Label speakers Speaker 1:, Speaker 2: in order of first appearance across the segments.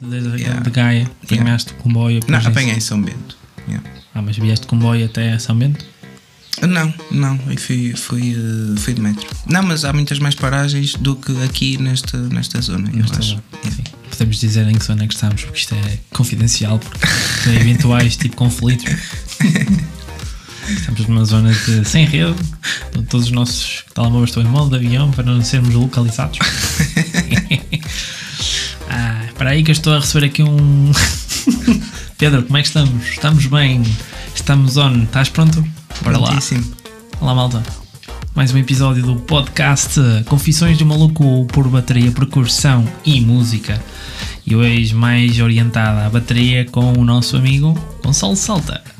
Speaker 1: desde
Speaker 2: Yeah.
Speaker 1: de Gaia, apanhaste o comboio.
Speaker 2: Não, apanhei em São Bento. Yeah.
Speaker 1: Ah, mas vieste de comboio até São Bento?
Speaker 2: Não, não, eu fui, fui, eh, fui de metro. Não, mas há muitas mais paragens do que aqui nesta, nesta zona, eu
Speaker 1: Nesta
Speaker 2: acho.
Speaker 1: zona. Sim. Podemos dizer em que zona é que estamos, porque isto é confidencial, porque tem eventuais tipo conflitos. Estamos numa zona de sem rede, onde todos os nossos telemóveis estão em modo de avião para não sermos localizados. espera aí que eu estou a receber aqui um. Pedro, como é que estamos? Estamos bem? Estamos on? Estás pronto? Bora lá. Olá, malta. Mais um episódio do podcast Confissões de um Maluco por Bateria, Percussão e Música. E hoje mais orientada à bateria com o nosso amigo Gonçalo Salta.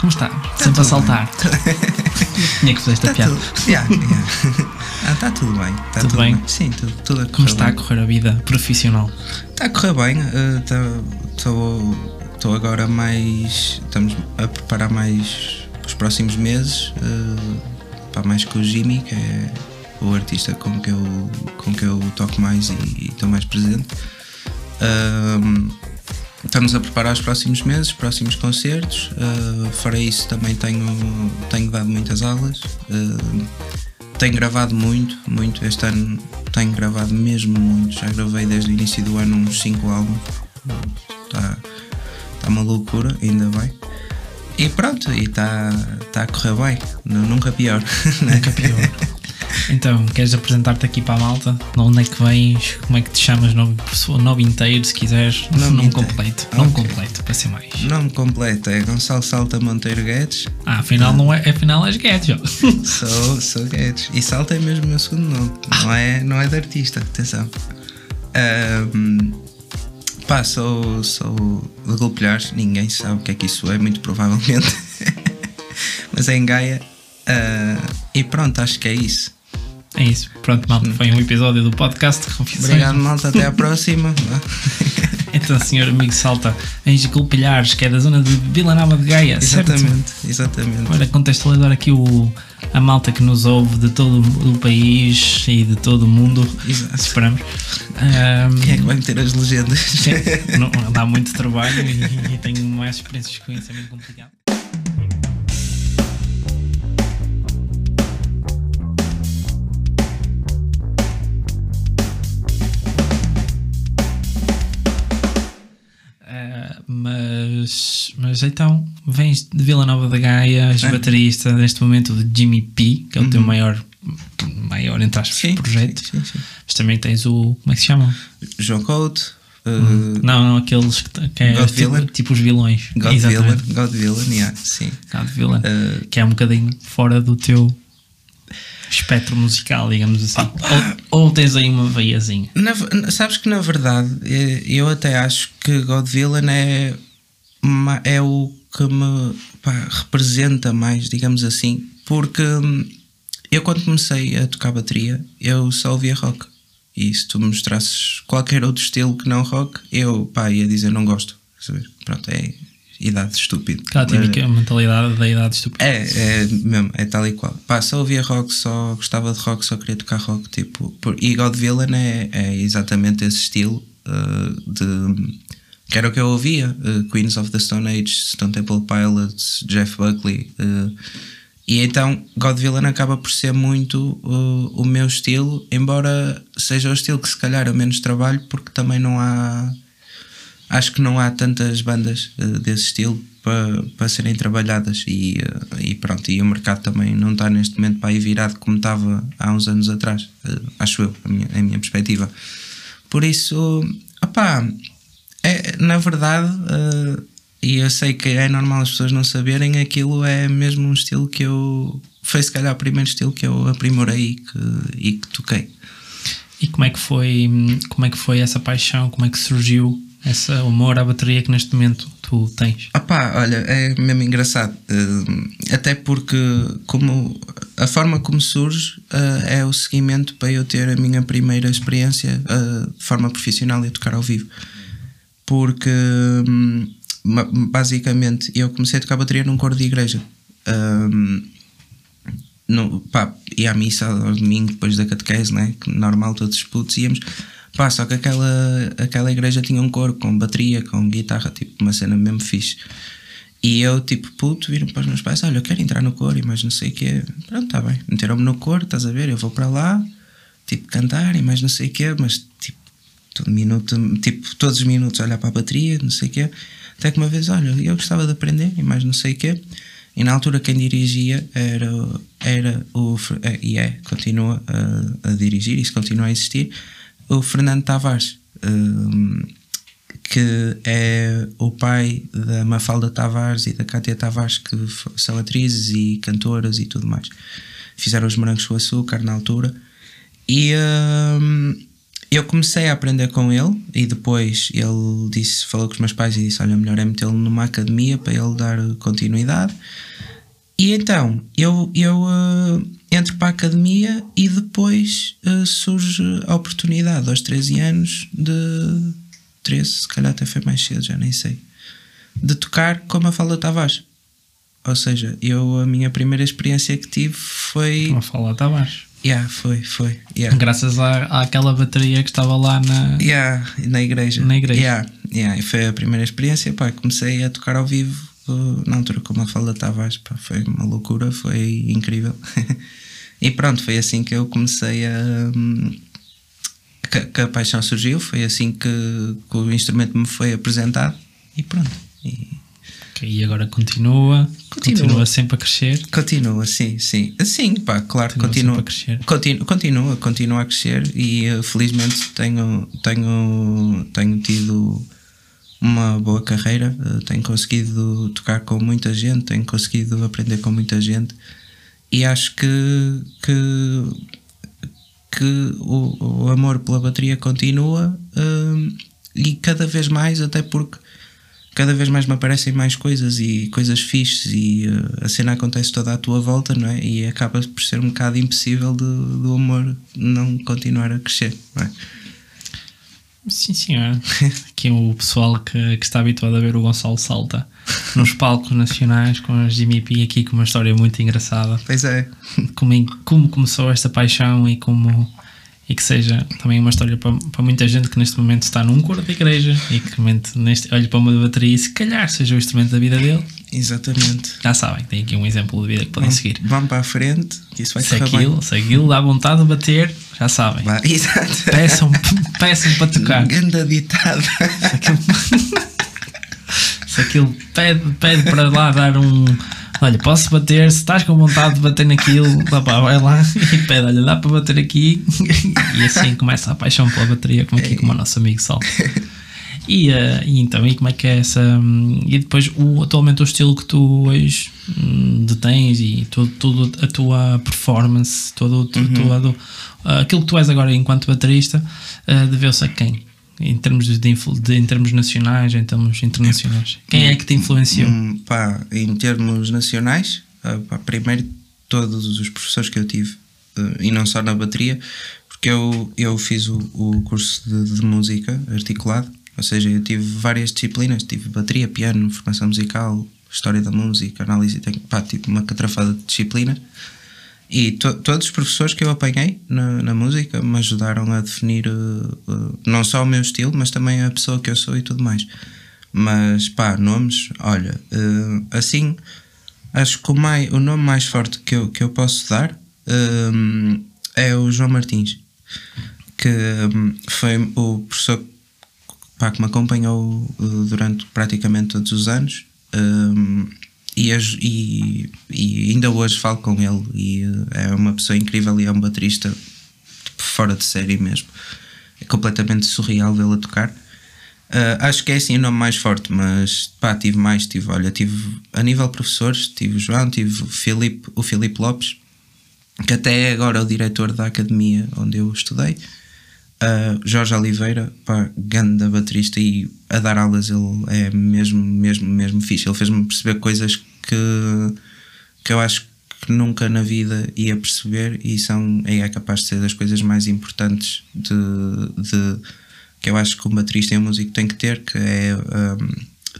Speaker 1: Como está? Sempre a
Speaker 2: tudo
Speaker 1: saltar. Tinha que fazer esta
Speaker 2: Tá
Speaker 1: piada.
Speaker 2: tudo, yeah, yeah. Ah, tá tudo bem. Tá
Speaker 1: Tudo bem?
Speaker 2: Sim, tudo, tudo a correr
Speaker 1: Como está a
Speaker 2: bem.
Speaker 1: correr a vida profissional?
Speaker 2: Está a correr bem. Estou agora mais. Estamos a preparar mais os próximos meses. eh, para mais com o Jimmy, que é o artista com que eu, com que eu toco mais e estou mais presente. Ahm, estamos a preparar os próximos meses, os próximos concertos. Uh, fora isso, também tenho, tenho dado muitas aulas. Uh, tenho gravado muito, muito. Este ano tenho gravado mesmo muito. Já gravei desde o início do ano uns 5 álbuns. Está tá uma loucura, ainda bem. E pronto, e está tá a correr bem. Nu- Nunca pior.
Speaker 1: Nunca pior. Então, queres apresentar-te aqui para a malta? De onde é que vens? Como é que te chamas? Nome, nome inteiro, se quiseres.
Speaker 2: Nome
Speaker 1: Nome, completo. Nome
Speaker 2: Ok.
Speaker 1: completo, para ser mais.
Speaker 2: Nome completo é Gonçalo Salta Monteiro Guedes.
Speaker 1: Ah, afinal, não é, afinal és Guedes, ó.
Speaker 2: Sou, sou Guedes. E Salta é mesmo o meu segundo nome. Não é, não é de artista, atenção. Ahm, pá, sou, sou de Golpilhares. Ninguém sabe o que é que isso é, muito provavelmente. Mas é em Gaia. Ah, e pronto, acho que é isso.
Speaker 1: É isso. Pronto, malta, foi um episódio do podcast Confissões.
Speaker 2: Obrigado, malta. Até à próxima.
Speaker 1: Então, senhor amigo Salta, vens de Golpilhares, que é da zona de Vila Nova de Gaia, certo?
Speaker 2: exatamente, exatamente.
Speaker 1: Para contextualizar aqui o, a malta que nos ouve de todo o país e de todo o mundo,
Speaker 2: Exato.
Speaker 1: esperamos. Ahm,
Speaker 2: Quem é que vai meter as legendas?
Speaker 1: Sim, não, dá muito trabalho e, e tenho mais experiências com isso, é muito complicado. Mas, mas então, vens de Vila Nova da Gaia, és
Speaker 2: É.
Speaker 1: baterista neste momento de Jimmy P, que é o teu maior, maior entre aspas,
Speaker 2: Sim,
Speaker 1: projeto.
Speaker 2: sim, sim.
Speaker 1: Mas também tens o. Como é que se chama?
Speaker 2: João Couto. uh,
Speaker 1: Não, não, aqueles que, que é tipo, tipo os vilões.
Speaker 2: God Villain. God Villain, yeah, sim.
Speaker 1: God Villain.
Speaker 2: Uh,
Speaker 1: que é um bocadinho fora do teu espectro musical, digamos assim.
Speaker 2: Ah,
Speaker 1: ou, ou tens aí uma veiazinha.
Speaker 2: Na sabes que na verdade eh, eu até acho que God Villain é, é o que me pá, representa mais, digamos assim, porque hum, eu quando comecei a tocar bateria eu só ouvia rock. E se tu me mostrasses qualquer outro estilo que não rock, eu pá, ia dizer não gosto. Pronto, é idade estúpida.
Speaker 1: Aquela típica mentalidade da idade estúpida.
Speaker 2: É, é mesmo, é tal e qual. Pá, só ouvia rock, só gostava de rock, só queria tocar rock. Tipo, por, e God Villain é, é exatamente esse estilo uh, de. Que era o que eu ouvia: uh, Queens of the Stone Age, Stone Temple Pilots, Jeff Buckley. uh, e então God Villain acaba por ser muito uh, o meu estilo, embora seja o estilo que se calhar eu menos trabalho, porque também não há acho que não há tantas bandas desse estilo para, para serem trabalhadas e, e pronto, e o mercado também não está neste momento para aí virado como estava há uns anos atrás, acho eu, a minha, a minha perspectiva. Por isso, opá, é, na verdade, eh, e eu sei que é normal as pessoas não saberem, aquilo é mesmo um estilo que eu. Foi se calhar o primeiro estilo que eu aprimorei e que, e que toquei.
Speaker 1: E como é que foi, como é que foi essa paixão? Como é que surgiu esse amor à bateria que neste momento tu tens?
Speaker 2: Ah pá, olha, é mesmo engraçado. eh, até porque como a forma como surge eh, é o seguimento para eu ter a minha primeira experiência de forma profissional e tocar ao vivo. Porque hum, basicamente eu comecei a tocar bateria num coro de igreja. Hum, no, pá, ia à missa ao domingo depois da catequese, né? Normal, todos os putos íamos. Pá, só que aquela, aquela igreja tinha um coro com bateria, com guitarra, tipo uma cena mesmo fixe. E eu, tipo, puto, viram para os meus pais: Olha, eu quero entrar no coro, e mais não sei o quê. Pronto, está bem. Meteram-me no coro, estás a ver? Eu vou para lá, tipo, cantar e mais não sei o quê, mas todo minuto, tipo, todos os minutos olhar para a bateria, não sei o quê. Até que uma vez, olha, eu gostava de aprender e mais não sei o quê. E na altura quem dirigia era, era o. É, e é, continua a, a dirigir, isso continua a existir, o Fernando Tavares. Um, que é o pai da Mafalda Tavares e da Cátia Tavares, que são atrizes e cantoras e tudo mais. Fizeram os morangos com açúcar na altura. E um, eu comecei a aprender com ele e depois ele disse, falou com os meus pais e disse: Olha, melhor é metê-lo numa academia para ele dar continuidade. E então eu, eu uh, entro para a academia e depois uh, surge a oportunidade aos 13 anos de 13, se calhar até foi mais cedo, já nem sei, de tocar com a Fala Tavares. Ou seja, eu a minha primeira experiência que tive foi.
Speaker 1: Uma Fala Tavares.
Speaker 2: Yeah, foi, foi. Yeah.
Speaker 1: Graças à, àquela bateria que estava lá na.
Speaker 2: Yeah, na igreja.
Speaker 1: Na igreja.
Speaker 2: Yeah, yeah. E foi a primeira experiência. Pá, comecei a tocar ao vivo uh, na altura com a Fala Tavares. Pá, foi uma loucura, foi incrível. e pronto, foi assim que eu comecei a. Um, que, que, a paixão surgiu, foi assim que, que, o instrumento me foi apresentado e pronto. E,
Speaker 1: e agora continua, continua, continua, sempre a crescer.
Speaker 2: Continua, sim, sim. Sim, pá, claro, continua. Continua, a crescer. Continua, continua, continua a crescer e uh, felizmente tenho, tenho, tenho tido uma boa carreira, uh, tenho conseguido tocar com muita gente, tenho conseguido aprender com muita gente e acho que, que que o, o amor pela bateria continua um, e cada vez mais, até porque cada vez mais me aparecem mais coisas e coisas fixes e uh, a cena acontece toda à tua volta, não é? E acaba por ser um bocado impossível do, do amor não continuar a crescer, não é?
Speaker 1: Sim, senhor. Aqui o pessoal que, que está habituado a ver o Gonçalo Salta nos palcos nacionais com a Jimmy P aqui com uma história muito engraçada.
Speaker 2: Pois é.
Speaker 1: Como, como começou esta paixão e como e que seja também uma história para, para muita gente que neste momento está num coro da igreja e que neste, olha para uma bateria e se calhar seja o instrumento da vida dele.
Speaker 2: Exatamente.
Speaker 1: Já sabem, tem aqui um exemplo de vida que podem
Speaker 2: vamos,
Speaker 1: seguir.
Speaker 2: Vamos para a frente, isso vai
Speaker 1: se aquilo, se aquilo dá vontade de bater, já sabem.
Speaker 2: Vai, exato.
Speaker 1: Peçam, peçam para tocar.
Speaker 2: Ganda ditado.
Speaker 1: Se aquilo, se aquilo pede, pede para lá dar um Olha, posso bater, se estás com vontade de bater naquilo, dá pá, vai lá e pede, olha, dá para bater aqui. E assim começa a paixão pela bateria, como aqui como o nosso amigo Sol. E, uh, e, então, e como é que é essa. Um, e depois, o, atualmente, o estilo que tu hoje um, detens e todo, todo a tua performance, todo, uhum. todo uh, aquilo que tu és agora enquanto baterista, uh, deveu-se a quem? Em termos de, de, em termos nacionais, em termos internacionais? Quem é que te influenciou?
Speaker 2: Hum, pá, em termos nacionais, uh, pá, primeiro todos os professores que eu tive, uh, e não só na bateria, porque eu, eu fiz o, o curso de, de, música articulado, ou seja, eu tive várias disciplinas, tive bateria, piano, formação musical, história da música, análise, pá, tipo uma catrafada de disciplinas. E to, todos os professores que eu apanhei na, na música me ajudaram a definir uh, uh, não só o meu estilo, mas também a pessoa que eu sou e tudo mais. Mas pá, nomes, olha, uh, assim, acho que o, mais, o nome mais forte que eu, que eu posso dar é o João Martins, que um, foi o professor pá, que me acompanhou durante praticamente todos os anos. E, e, e, ainda hoje falo com ele e eh, é uma pessoa incrível e é um baterista tipo, fora de série mesmo. É completamente surreal vê-lo a tocar. Uh, acho que é assim o nome mais forte, mas pá, tive mais, tive, olha, tive a nível professores, tive o João, tive o Filipe, o Filipe Lopes, que até é agora o diretor da academia onde eu estudei. Uh, Jorge Oliveira, pá, grande baterista e a dar aulas ele é mesmo, mesmo, mesmo fixe. Ele fez-me perceber coisas que, que eu acho que nunca na vida ia perceber e são, é capaz de ser das coisas mais importantes de, de que eu acho que um baterista e um músico tem que ter, que é um,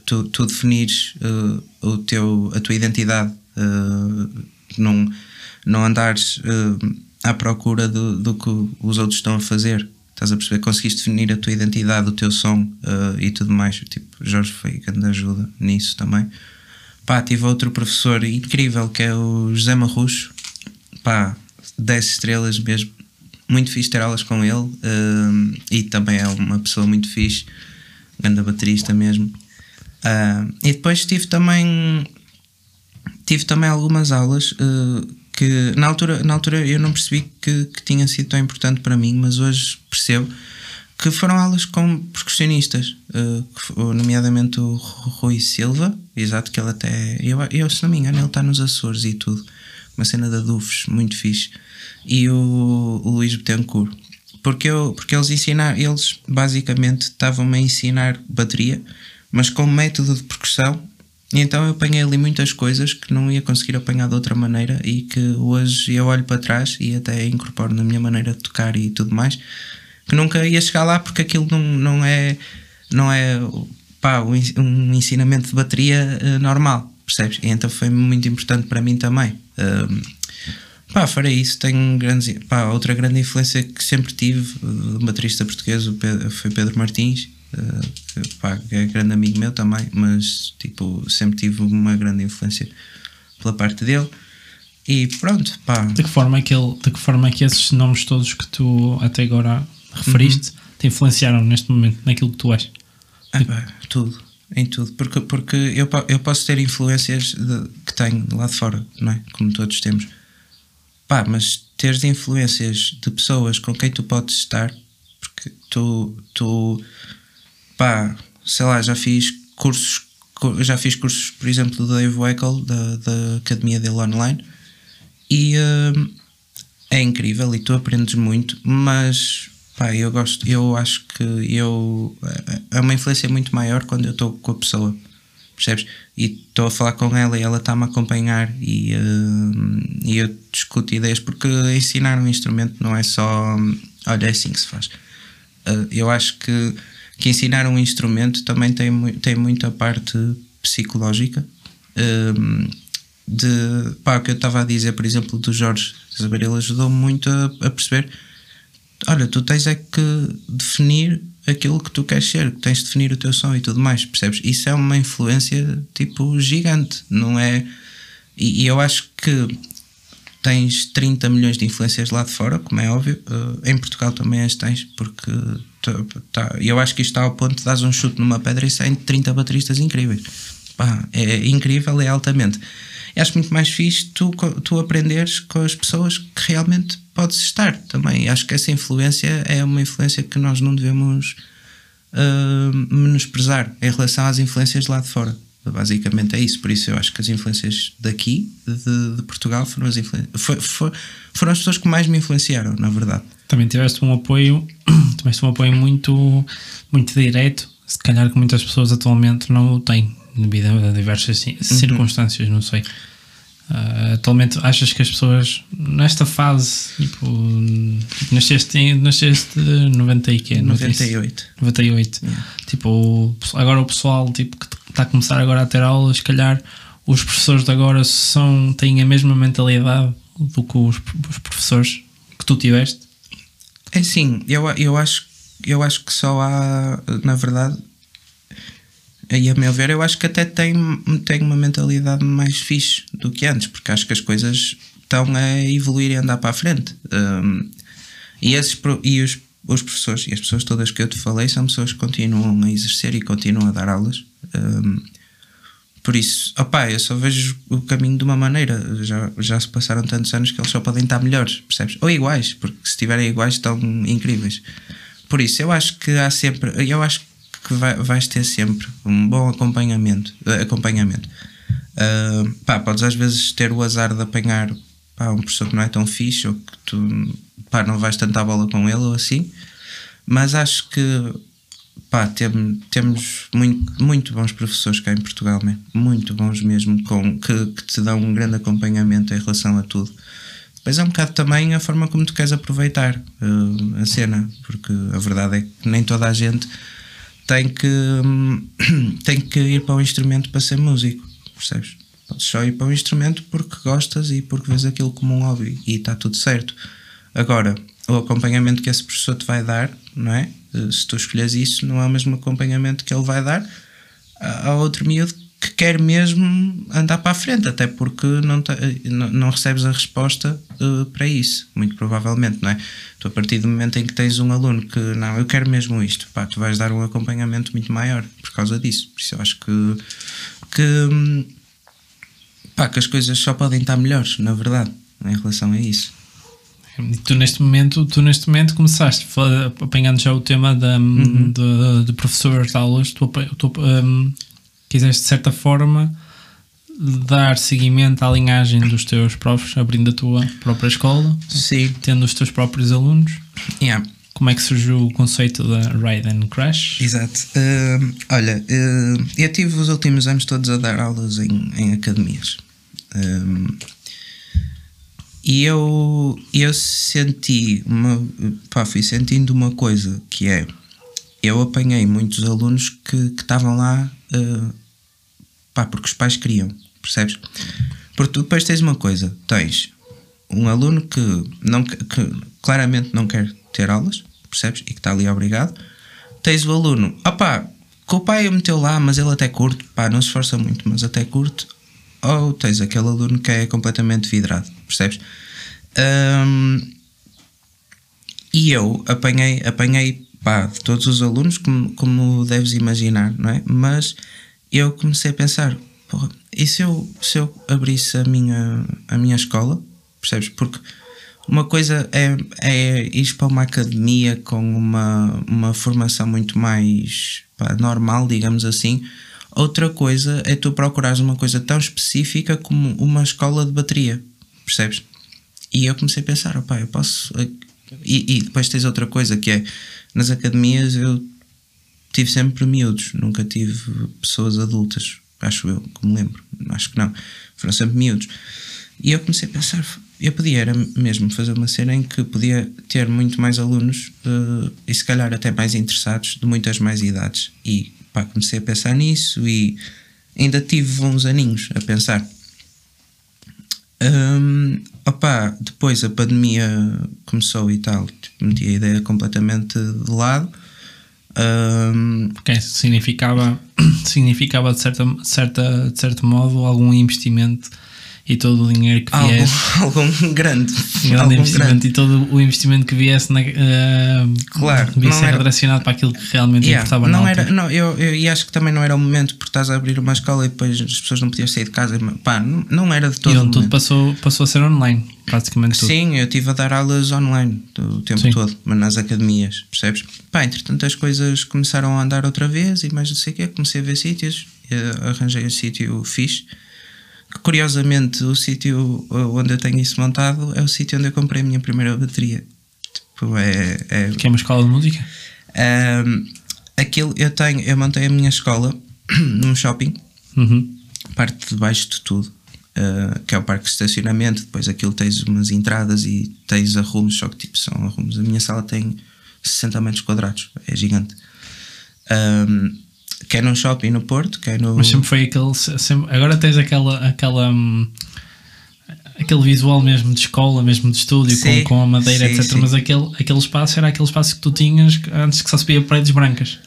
Speaker 2: tu, tu definires uh, o teu, a tua identidade, uh, não, não andares uh, à procura do, do que os outros estão a fazer. Estás a perceber? Conseguiste definir a tua identidade, o teu som uh, e tudo mais. Tipo, Jorge foi grande ajuda nisso também. Pá, tive outro professor incrível que é o José Marrucho. Pá, 10 estrelas mesmo. Muito fixe ter aulas com ele. Uh, e também é uma pessoa muito fixe. Grande baterista mesmo. Uh, e depois tive também. Tive também algumas aulas que na altura, na altura eu não percebi que, que tinha sido tão importante para mim, mas hoje percebo que foram aulas com percussionistas, uh, nomeadamente o Rui Silva, exato, que ele até, eu, eu se não me engano, ele está nos Açores e tudo, uma cena da Dufes, muito fixe, e o, o Luís Betancourt, porque, eu, porque eles ensinaram, eles basicamente estavam-me a ensinar bateria, mas com método de percussão então eu apanhei ali muitas coisas que não ia conseguir apanhar de outra maneira e que hoje eu olho para trás e até incorporo na minha maneira de tocar e tudo mais, que nunca ia chegar lá porque aquilo não, não é, não é pá, um ensinamento de bateria uh, normal, percebes? E então foi muito importante para mim também. Um, pá, farei isso. Tenho grandes, pá, outra grande influência que sempre tive, uh, baterista português, foi Pedro Martins uh, pá, é grande amigo meu também, mas tipo, sempre tive uma grande influência pela parte dele. E pronto, pá.
Speaker 1: De que forma é que, ele, de que, forma é que esses nomes todos que tu até agora referiste uhum. te influenciaram neste momento naquilo que tu és?
Speaker 2: Ah, pá, tudo, em tudo. Porque, porque eu, eu posso ter influências de, que tenho lá de fora, não é? Como todos temos. Pá, mas teres influências de pessoas com quem tu podes estar, porque tu, tu pá, sei lá, já fiz cursos, já fiz cursos, por exemplo, do Dave Weckl, da, da academia dele online, e uh, é incrível e tu aprendes muito, mas pá, eu gosto, eu acho que eu é uma influência muito maior quando eu estou com a pessoa, percebes? E estou a falar com ela e ela está-me a acompanhar e, uh, e eu discuto ideias, porque ensinar um instrumento não é só olha, é assim que se faz. Uh, eu acho que que ensinar um instrumento também tem, tem muita parte psicológica. Um, de pá, o que eu estava a dizer, por exemplo, do Jorge Saber, ele ajudou-me muito a, a, perceber: olha, tu tens é que definir aquilo que tu queres ser, tens de definir o teu som e tudo mais, percebes? Isso é uma influência tipo gigante, não é? E, e eu acho que tens 30 milhões de influências lá de fora, como é óbvio, uh, em Portugal também as tens, porque tá, eu acho que isto está ao ponto de dar um chute numa pedra e saem 30 bateristas incríveis. Pá, é incrível, é altamente. Acho muito mais fixe tu, tu aprenderes com as pessoas que realmente podes estar também. Acho que essa influência é uma influência que nós não devemos uh, menosprezar em relação às influências lá de fora. Basicamente é isso. Por isso eu acho que as influências daqui, de, de Portugal, foram as, for, for, foram as pessoas que mais me influenciaram, na verdade.
Speaker 1: Também tiveste um apoio, tiveste um apoio muito, muito direto, se calhar que muitas pessoas atualmente não o têm, devido a diversas uhum. circunstâncias, não sei. Uh, atualmente achas que as pessoas nesta fase tipo nasceste, nasceste 90 e quê?
Speaker 2: 98
Speaker 1: 98 yeah. tipo agora o pessoal tipo, que está a começar agora a ter aulas se calhar os professores de agora são, têm a mesma mentalidade do que os, os professores que tu tiveste
Speaker 2: é sim, eu, eu, acho, eu acho que só há, na verdade, aí a meu ver, eu acho que até tem, tem uma mentalidade mais fixe do que antes, porque acho que as coisas estão a evoluir e andar para a frente. Um, e esses, e os, os professores e as pessoas todas que eu te falei são pessoas que continuam a exercer e continuam a dar aulas. Um, por isso, opá, eu só vejo o caminho de uma maneira. Já, já se passaram tantos anos que eles só podem estar melhores, percebes? Ou iguais, porque se estiverem iguais estão incríveis. Por isso, eu acho que há sempre, eu acho que vai, vais ter sempre um bom acompanhamento. Acompanhamento. Uh, pá, podes às vezes ter o azar de apanhar pá, um professor que não é tão fixe ou que tu pá, não vais tanto à bola com ele ou assim, mas acho que pá, tem, temos muito, muito bons professores cá em Portugal, mesmo. muito bons mesmo, com, que, que te dão um grande acompanhamento em relação a tudo. Depois é um bocado também a forma como tu queres aproveitar uh, a cena, porque a verdade é que nem toda a gente tem que, um, tem que ir para o instrumento para ser músico, percebes? Podes só ir para o instrumento porque gostas e porque vês aquilo como um hobby e está tudo certo. Agora, o acompanhamento que esse professor te vai dar, não é? Uh, se tu escolheres isso, não é o mesmo acompanhamento que ele vai dar a, outro miúdo que quer mesmo andar para a frente, até porque não, te, não, não, recebes a resposta uh, para isso, muito provavelmente, não é? Tu, a partir do momento em que tens um aluno que não, eu quero mesmo isto, pá, tu vais dar um acompanhamento muito maior por causa disso. Por isso eu acho que, que, pá, que as coisas só podem estar melhores, na verdade, em relação a isso.
Speaker 1: E tu neste momento, tu neste momento começaste apanhando já o tema da, uhum. de, de professor de aulas, tu, tu um, quiseste de certa forma dar seguimento à linhagem dos teus profs, abrindo a tua própria escola,
Speaker 2: Sim.
Speaker 1: tendo os teus próprios alunos.
Speaker 2: Yeah.
Speaker 1: Como é que surgiu o conceito da Ride and Crash?
Speaker 2: Exato. Uh, olha, uh, eu tive os últimos anos todos a dar aulas em, em academias. Uh, e eu, eu senti uma, pá, fui sentindo uma coisa que é eu apanhei muitos alunos que estavam lá uh, pá, porque os pais queriam, percebes? Porque tu depois tens uma coisa: tens um aluno que, não, que claramente não quer ter aulas, percebes? E que está ali obrigado. Tens o aluno, opá, que o pai o meteu lá, mas ele até curte, pá, não se esforça muito, mas até curte. Ou tens aquele aluno que é completamente vidrado, percebes? Um, e eu apanhei, apanhei pá, de todos os alunos, como, como deves imaginar, não é? Mas eu comecei a pensar, porra, e se eu, se eu abrisse a minha, a minha escola, percebes? Porque uma coisa é, é ir para uma academia com uma, uma formação muito mais pá, normal, digamos assim. Outra coisa é tu procurares uma coisa tão específica como uma escola de bateria, percebes? E eu comecei a pensar, opá, eu posso. E, e depois tens outra coisa que é nas academias eu tive sempre miúdos, nunca tive pessoas adultas, acho eu, como lembro, acho que não, foram sempre miúdos. E eu comecei a pensar, eu podia era mesmo fazer uma cena em que podia ter muito mais alunos uh, e se calhar até mais interessados de muitas mais idades. E pá, comecei a pensar nisso e ainda tive uns aninhos a pensar. Um, opa, depois a pandemia começou e tal, tipo, meti a ideia completamente de lado. Um,
Speaker 1: Porque significava, significava de, certa, certa, de certo modo algum investimento e todo o dinheiro que viesse.
Speaker 2: Algum, algum grande.
Speaker 1: algum investimento grande. e todo o investimento que viesse na, uh,
Speaker 2: claro,
Speaker 1: ser era, redirecionado para aquilo que realmente yeah, importava
Speaker 2: não
Speaker 1: na
Speaker 2: era, não, eu, eu, E acho que também não era o momento porque estás a abrir uma escola e depois as pessoas não podiam sair de casa. Pá, não, não era de todo.
Speaker 1: E onde tudo passou, passou a ser online, praticamente tudo.
Speaker 2: Sim, eu estive a dar aulas online o tempo Sim. todo, mas nas academias, percebes? Pá, entretanto as coisas começaram a andar outra vez e mais não sei o quê, comecei a ver sítios, arranjei um sítio fixe Curiosamente, o sítio onde eu tenho isso montado é o sítio onde eu comprei a minha primeira bateria. Tipo, é, é...
Speaker 1: Que é uma escola de música?
Speaker 2: Um, aquilo eu tenho, eu montei a minha escola num shopping,
Speaker 1: uhum.
Speaker 2: parte de baixo de tudo, uh, que é o parque de estacionamento. Depois aquilo tens umas entradas e tens arrumos, só que tipo são arrumos. A minha sala tem 60 metros quadrados, é gigante. Um, quer num shopping no Porto, quer no.
Speaker 1: Mas sempre foi aquele. Sempre, agora tens aquela. aquela hum, aquele visual mesmo de escola, mesmo de estúdio, sim, com, com a madeira, sim, etc. Sim. Mas aquele, aquele espaço era aquele espaço que tu tinhas antes que só se via paredes brancas.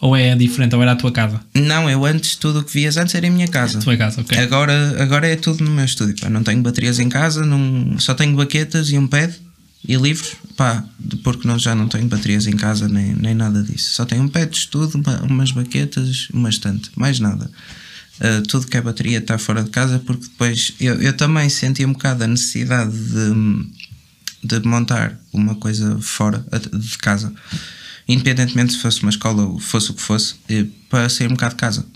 Speaker 1: Ou é diferente, ou era a tua casa?
Speaker 2: Não, eu antes, tudo o que vias antes era a minha casa.
Speaker 1: A tua casa, ok.
Speaker 2: Agora, agora é tudo no meu estúdio. Pá. Não tenho baterias em casa, não, só tenho baquetas e um pad e livros, pá, porque não, já não tenho baterias em casa nem, nem nada disso. Só tenho um pé de estudo, uma, umas baquetas, uma estante, mais nada. Uh, tudo que é bateria está fora de casa, porque depois eu, eu também senti um bocado a necessidade de, de montar uma coisa fora de casa, independentemente se fosse uma escola ou fosse o que fosse, para sair um bocado de casa.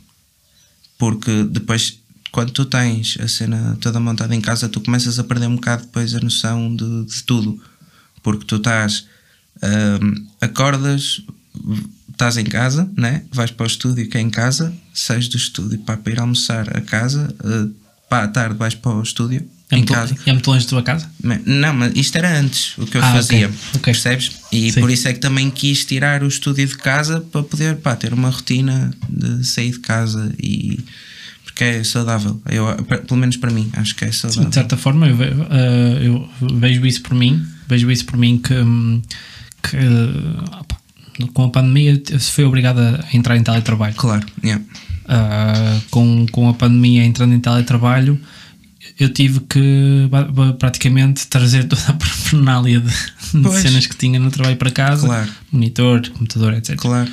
Speaker 2: Porque depois quando tu tens a cena toda montada em casa, tu começas a perder um bocado depois a noção de, de tudo porque tu estás, um, acordas, estás em casa, né? vais para o estúdio que é em casa, sais do estúdio pá, para ir almoçar a casa, uh, pá, à tarde vais para o estúdio.
Speaker 1: É
Speaker 2: em casa.
Speaker 1: é muito longe da tua casa?
Speaker 2: Não, mas isto era antes o que eu ah, fazia, okay. Okay. percebes? E Sim. por isso é que também quis tirar o estúdio de casa para poder pá, ter uma rotina de sair de casa e porque é saudável. Eu, pelo menos para mim, acho que é saudável.
Speaker 1: Sim, de certa forma, eu, uh, eu vejo isso por mim Vejo isso por mim que, que opa, com a pandemia se foi obrigado a entrar em teletrabalho.
Speaker 2: Claro, yeah.
Speaker 1: Uh, com, com a pandemia entrando em teletrabalho, eu tive que praticamente trazer toda a parafernália de, de, cenas que tinha no trabalho para casa,
Speaker 2: claro.
Speaker 1: monitor, computador, etc.
Speaker 2: Claro.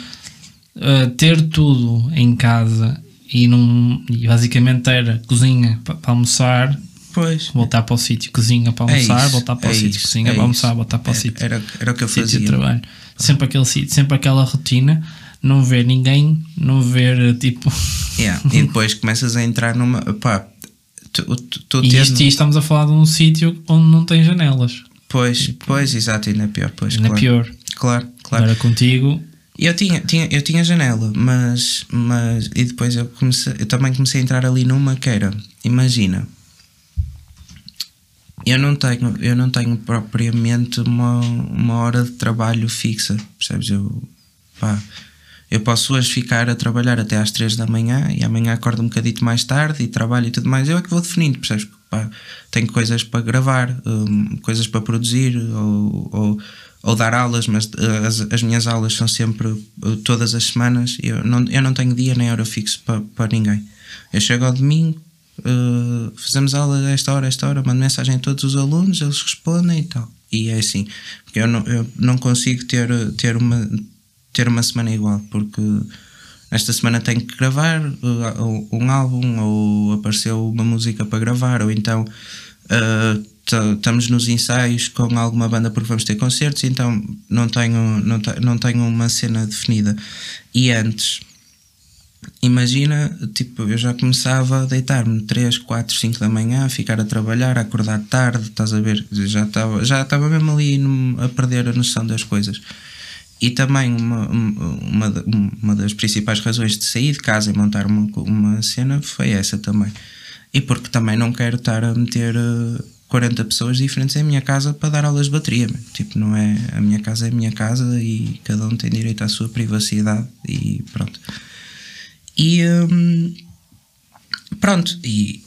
Speaker 1: Uh, ter tudo em casa e, num, e basicamente era cozinha para almoçar,
Speaker 2: Pois.
Speaker 1: Voltar para o sítio, cozinha para almoçar, é isso, voltar para é o sítio, cozinha
Speaker 2: é
Speaker 1: para almoçar, voltar para o sítio.
Speaker 2: Era, era o que eu
Speaker 1: sítio
Speaker 2: fazia.
Speaker 1: de trabalho. Sempre aquele sítio, sempre aquela rotina, não ver ninguém, não ver tipo.
Speaker 2: Yeah. e depois começas a entrar numa. Pá, tu, tu, tu
Speaker 1: e isto, e estamos a falar de um sítio onde não tem janelas.
Speaker 2: Pois, pois, exato, ainda é pior. Pois,
Speaker 1: Ainda
Speaker 2: claro.
Speaker 1: pior.
Speaker 2: Claro, claro.
Speaker 1: Agora contigo,
Speaker 2: Eu tinha, tinha, eu tinha janela, mas, mas. E depois eu, comecei, eu também comecei a entrar ali numa que era. Imagina. Eu não tenho, eu não tenho propriamente uma, uma hora de trabalho fixa, percebes? Eu, pá, eu posso hoje ficar a trabalhar até às 3 da manhã e amanhã acordo um bocadito mais tarde e trabalho e tudo mais. Eu é que vou definindo, percebes? Pá, tenho coisas para gravar, hum, coisas para produzir ou, ou, ou dar aulas, mas uh, as, as minhas aulas são sempre uh, todas as semanas. Eu não, eu não tenho dia nem hora fixo para, para ninguém. Eu chego ao domingo, uh, fazemos aula esta hora, esta hora, mando mensagem a todos os alunos, eles respondem e tal. E é assim, porque eu não, eu não consigo ter, ter, uma, ter uma semana igual, porque esta semana tenho que gravar uh, um álbum ou apareceu uma música para gravar, ou então uh, estamos nos ensaios com alguma banda porque vamos ter concertos, então não tenho, não, não tenho uma cena definida. E antes, imagina, tipo, eu já começava a deitar-me 3, 4, 5 da manhã, a ficar a trabalhar, a acordar tarde, estás a ver? Já estava, já estava mesmo ali a perder a noção das coisas. E também uma, uma, uma das principais razões de sair de casa e montar uma, uma cena foi essa também. E porque também não quero estar a meter eh, 40 pessoas diferentes em minha casa para dar aulas de bateria. Tipo, não é. A minha casa é a minha casa e cada um tem direito à sua privacidade e pronto. E hum, pronto, e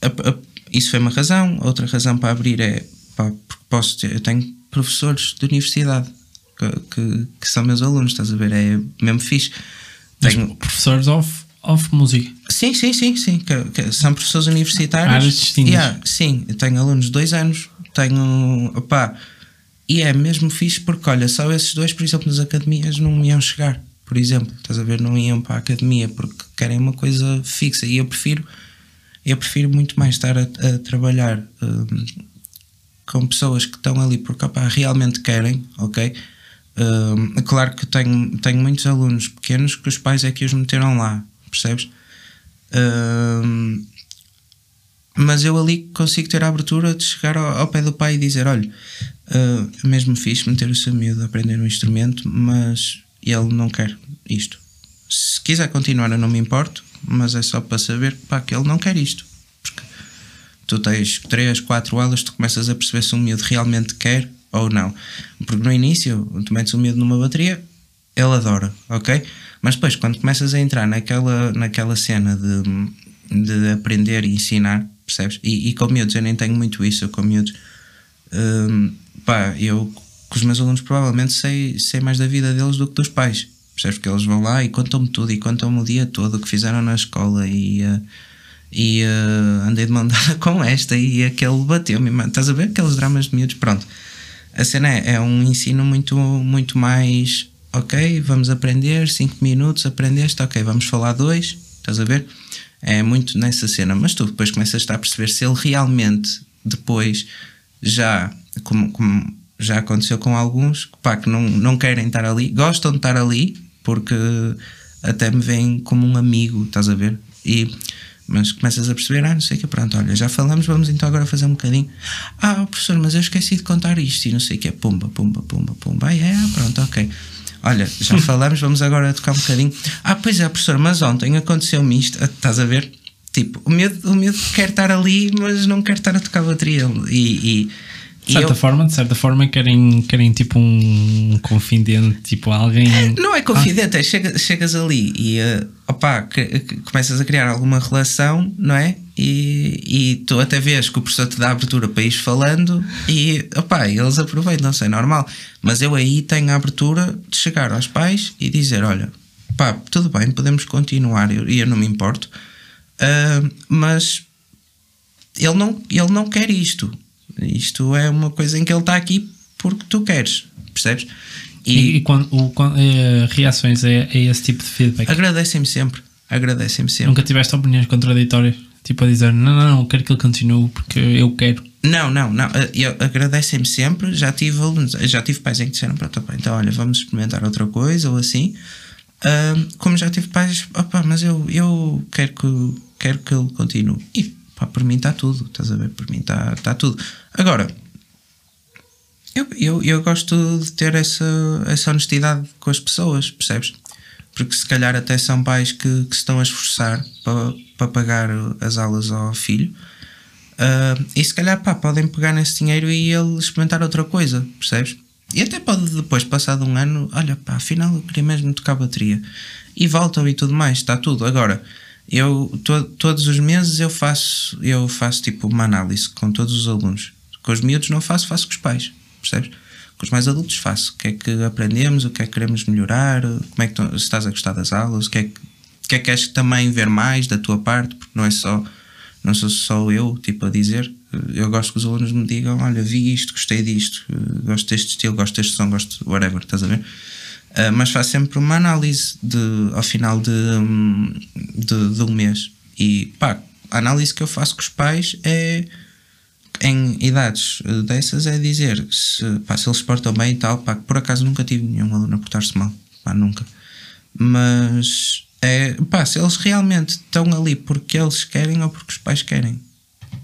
Speaker 2: a- a- isso foi uma razão. Outra razão para abrir é pá, porque posso ter, eu tenho professores de universidade que, que, que são meus alunos, estás a ver? É mesmo fixe.
Speaker 1: mas
Speaker 2: Tenho,
Speaker 1: professores off, off música.
Speaker 2: Sim, sim, sim, sim. Que, são professores universitários.
Speaker 1: Áreas distintas.
Speaker 2: Yeah, sim, eu tenho alunos de dois anos, tenho. Opá, e é mesmo fixe porque, olha, só esses dois, por exemplo, nas academias não iam chegar. Por exemplo, estás a ver, não iam para a academia porque querem uma coisa fixa. E eu prefiro, eu prefiro muito mais estar a, a trabalhar hum, com pessoas que estão ali porque opá, realmente querem, ok? Hum, claro que tenho, tenho muitos alunos pequenos que os pais é que os meteram lá, percebes? Hum, mas eu ali consigo ter a abertura de chegar ao, ao pé do pai e dizer: olha, é mesmo fixe meter o seu miúdo a aprender um instrumento, mas ele não quer isto. Se quiser continuar, eu não me importo, mas é só para saber pá, que ele não quer isto. Porque tu tens 3, 4 aulas, tu começas a perceber se um miúdo realmente quer ou não. Porque no início, tu metes o miúdo numa bateria, ele adora, ok? Mas depois, quando começas a entrar naquela, naquela cena de, de aprender e ensinar, percebes? E, e com miúdos, eu nem tenho muito isso, eu com miúdos, hum, pá, eu os meus alunos provavelmente sei, sei mais da vida deles do que dos pais, percebes? Porque eles vão lá e contam-me tudo e contam-me o dia todo o que fizeram na escola e. eh, e eh, andei de mão dada com esta e aquele bateu-me, estás a ver aqueles dramas de miúdos? Pronto, a cena é, é um ensino muito, muito mais ok, vamos aprender 5 minutos, aprendeste, ok, vamos falar dois, estás a ver? É muito nessa cena, mas tu depois começas a perceber se ele realmente depois já, como, como já aconteceu com alguns, pá, que não, não querem estar ali, gostam de estar ali porque até me veem como um amigo, estás a ver? E mas começas a perceber, ah, não sei o que, pronto, olha, já falamos, vamos então agora fazer um bocadinho. Ah, professor, mas eu esqueci de contar isto e não sei o que, pumba, pumba, pumba, pumba. Ah, é, pronto, ok. Olha, já falamos, vamos agora tocar um bocadinho. Ah, pois é, professor, mas ontem aconteceu-me isto, Ah, estás a ver? Tipo, o medo, o medo quer estar ali, mas não quer estar a tocar bateria. E, e,
Speaker 1: De certa
Speaker 2: eu-
Speaker 1: forma, de certa forma, querem, querem tipo um confidente, tipo alguém.
Speaker 2: Não é confidente, é chega, chegas ali e uh, opá, que, que começas a criar alguma relação, não é? e, e tu até vês que o professor te dá abertura para ir falando e opá, eles aproveitam, não sei, normal. Mas eu aí tenho a abertura de chegar aos pais e dizer: olha, pá, tudo bem, podemos continuar e eu, eu, não me importo, uh, mas ele não, ele não quer isto. Isto é uma coisa em que ele está aqui porque tu queres, percebes?
Speaker 1: E, e, e quando, o, quando, eh, reações a, a, esse tipo de feedback?
Speaker 2: Agradecem-me sempre. Agradecem-me sempre.
Speaker 1: Nunca tiveste opiniões contraditórias? Tipo a dizer, não, não, não, quero que ele continue porque eu quero.
Speaker 2: Não, não, não. Eh, agradecem-me sempre. Já tive já tive pais em que disseram, pronto, opa, então olha, vamos experimentar outra coisa ou assim. Como já tive pais, opa, mas eu, eu quero, que, quero que ele continue. E pá, por mim está tudo, estás a ver? Por mim está tá tudo. Agora, eu, eu, eu gosto de ter essa, essa honestidade com as pessoas, percebes? Porque se calhar até são pais que, que se estão a esforçar para, para pagar as aulas ao filho. Uh, e se calhar pá, podem pegar nesse dinheiro e ele experimentar outra coisa, percebes? E até pode depois, passado um ano, olha pá, afinal eu queria mesmo tocar bateria. E voltam e tudo mais, está tudo. Agora, eu to, todos os meses eu faço, eu faço tipo uma análise com todos os alunos. Com os miúdos não faço, faço com os pais percebes? Com os mais adultos faço. O que é que aprendemos, o que é que queremos melhorar, como é que tu, se estás a gostar das aulas, o que é que, o que é que queres também ver mais da tua parte, porque não é só, não sou só eu, tipo, a dizer. Eu gosto que os alunos me digam: Olha, vi isto, gostei disto, gosto deste estilo, gosto deste som, gosto whatever, estás a ver? Uh, mas faço sempre uma análise de, ao final de, de, de um mês. E pá, a análise que eu faço com os pais é em idades eh, dessas é dizer se, pá, se eles se portam bem e tal, pá, por acaso nunca tive nenhum aluno a portar-se mal, pá, nunca. Mas é, pá, se eles realmente estão ali porque eles querem ou porque os pais querem,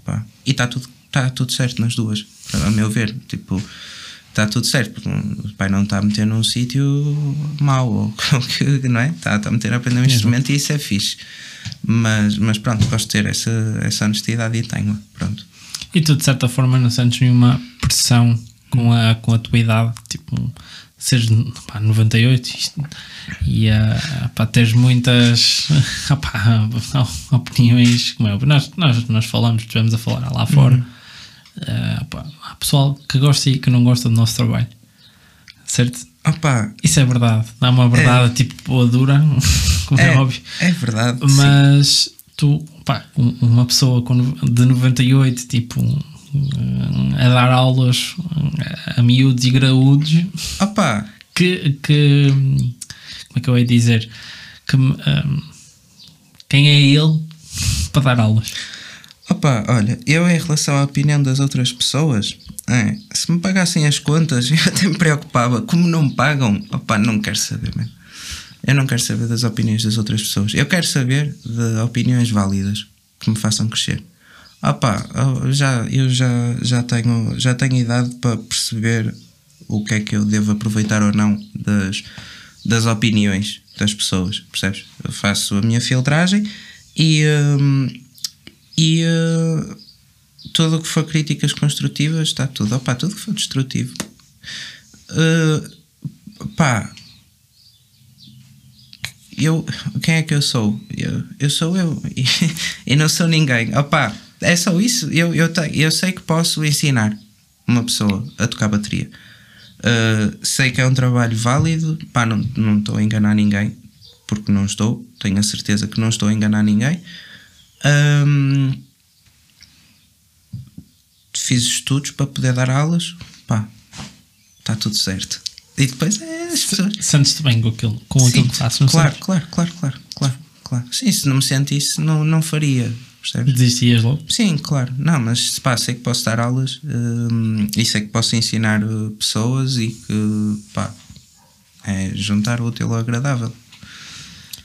Speaker 2: pá, e está tudo, tá tudo certo nas duas, a meu ver, tipo, está tudo certo, porque o pai não está a meter num sítio mau, ou que, não é? Está, está a meter a aprender um instrumento e isso é fixe. Mas, mas pronto, gosto de ter essa, essa honestidade e tenho, pronto.
Speaker 1: E tu, de certa forma, não sentes nenhuma pressão com a, com a tua idade, tipo, seres pá, 98 isto, e uh, pá, teres muitas pá, opiniões, como é, nós, nós, nós falamos, estivemos a falar lá fora. Uhum. Uh, pá, há pessoal que gosta e que não gosta do nosso trabalho, certo?
Speaker 2: Opa,
Speaker 1: Isso é verdade, é uma verdade é, tipo boa dura, como é, é óbvio.
Speaker 2: É verdade.
Speaker 1: Mas sim tu, pá, uma pessoa de 98, tipo, a dar aulas a miúdos e graúdos,
Speaker 2: Opa.
Speaker 1: Que, que, como é que eu ia dizer? Que, um, quem é ele para dar aulas?
Speaker 2: Opa, olha, eu em relação à opinião das outras pessoas, é, se me pagassem as contas, eu até me preocupava. Como não me pagam, opa, não quero saber mesmo. Eu não quero saber das opiniões das outras pessoas. Eu quero saber de opiniões válidas que me façam crescer. Ah pá, já, eu já, já, tenho, já tenho idade para perceber o que é que eu devo aproveitar ou não das, das opiniões das pessoas, percebes? Eu faço a minha filtragem e, hum, e uh, tudo o que for críticas construtivas está tudo. Opa, tudo que for destrutivo. Uh, pá, eu, quem é que eu sou? Eu, eu sou eu e, não sou ninguém. Opa, é só isso. Eu, eu, te, eu sei que posso ensinar uma pessoa a tocar bateria. Uh, sei que é um trabalho válido. Pá, não, não estou a enganar ninguém, porque não estou. Tenho a certeza que não estou a enganar ninguém. Um, fiz estudos para poder dar aulas. Pá, está tudo certo. E depois é as pessoas.
Speaker 1: Sentes-te bem com aquilo, com Sim, aquilo que faço,
Speaker 2: claro, claro, claro, claro, claro, claro. Sim, se não me sentisse, não, não faria. Percebes?
Speaker 1: Desistias logo?
Speaker 2: Sim, claro. Não, mas pá, sei que posso dar aulas hum, e sei que posso ensinar uh, pessoas e que pá, é juntar o útil ao agradável.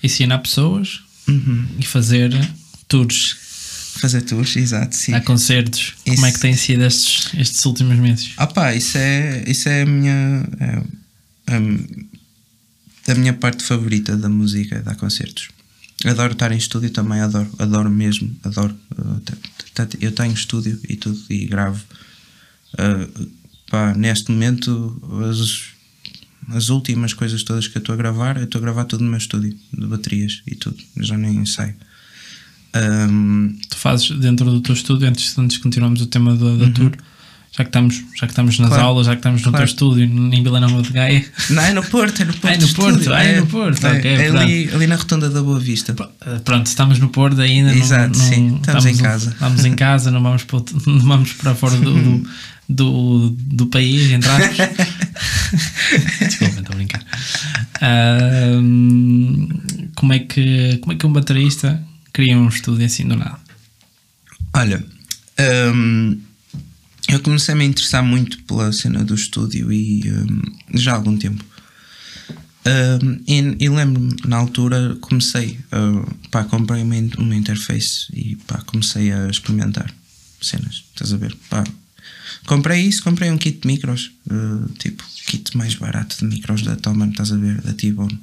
Speaker 1: Ensinar pessoas
Speaker 2: uhum.
Speaker 1: e fazer tours.
Speaker 2: Fazer tours, exato, sim.
Speaker 1: Há concertos. Isso. Como é que têm sido estes, estes últimos meses?
Speaker 2: Ah pá, isso é, isso é a minha. É, a minha parte favorita da música é dar concertos. Adoro estar em estúdio também, adoro, adoro mesmo, adoro. Eu tenho estúdio e tudo e gravo. Uh, pá, neste momento, as, as últimas coisas todas que eu estou a gravar, eu estou a gravar tudo no meu estúdio, de baterias e tudo, já nem ensaio. Um,
Speaker 1: Tu fazes dentro do teu estúdio, antes, antes de continuarmos o tema da, da tour, já que estamos, já que estamos nas
Speaker 2: Uhum. Claro.
Speaker 1: aulas, já que estamos no
Speaker 2: Claro.
Speaker 1: teu estúdio em Vila Nova de Gaia,
Speaker 2: não, é no Porto, é no Porto.
Speaker 1: É no Porto,
Speaker 2: Estúdio,
Speaker 1: ah, é no Porto,
Speaker 2: é,
Speaker 1: ok,
Speaker 2: é ali, ali na Rotunda da Boa Vista.
Speaker 1: Eh, Pronto, estamos no Porto ainda. não-
Speaker 2: Exato,
Speaker 1: não-
Speaker 2: sim, estamos em
Speaker 1: no-
Speaker 2: casa.
Speaker 1: Estamos em casa, não vamos para, não vamos para fora do, do, do, do país, entre aspas. Desculpa, estou a brincar. Ahm, como, é que, como é que um baterista cria um estúdio assim do nada?
Speaker 2: Olha, hum, eu comecei a me interessar muito pela cena do estúdio e hum, já há algum tempo. Hum, e e lembro-me, na altura, comecei, uh, pá, comprei uma, uma interface e pá, comecei a experimentar cenas, estás a ver? Pá, comprei isso, comprei um kit de micros, uh, tipo, kit mais barato de micros da Thomann, estás a ver? Da T-Bone.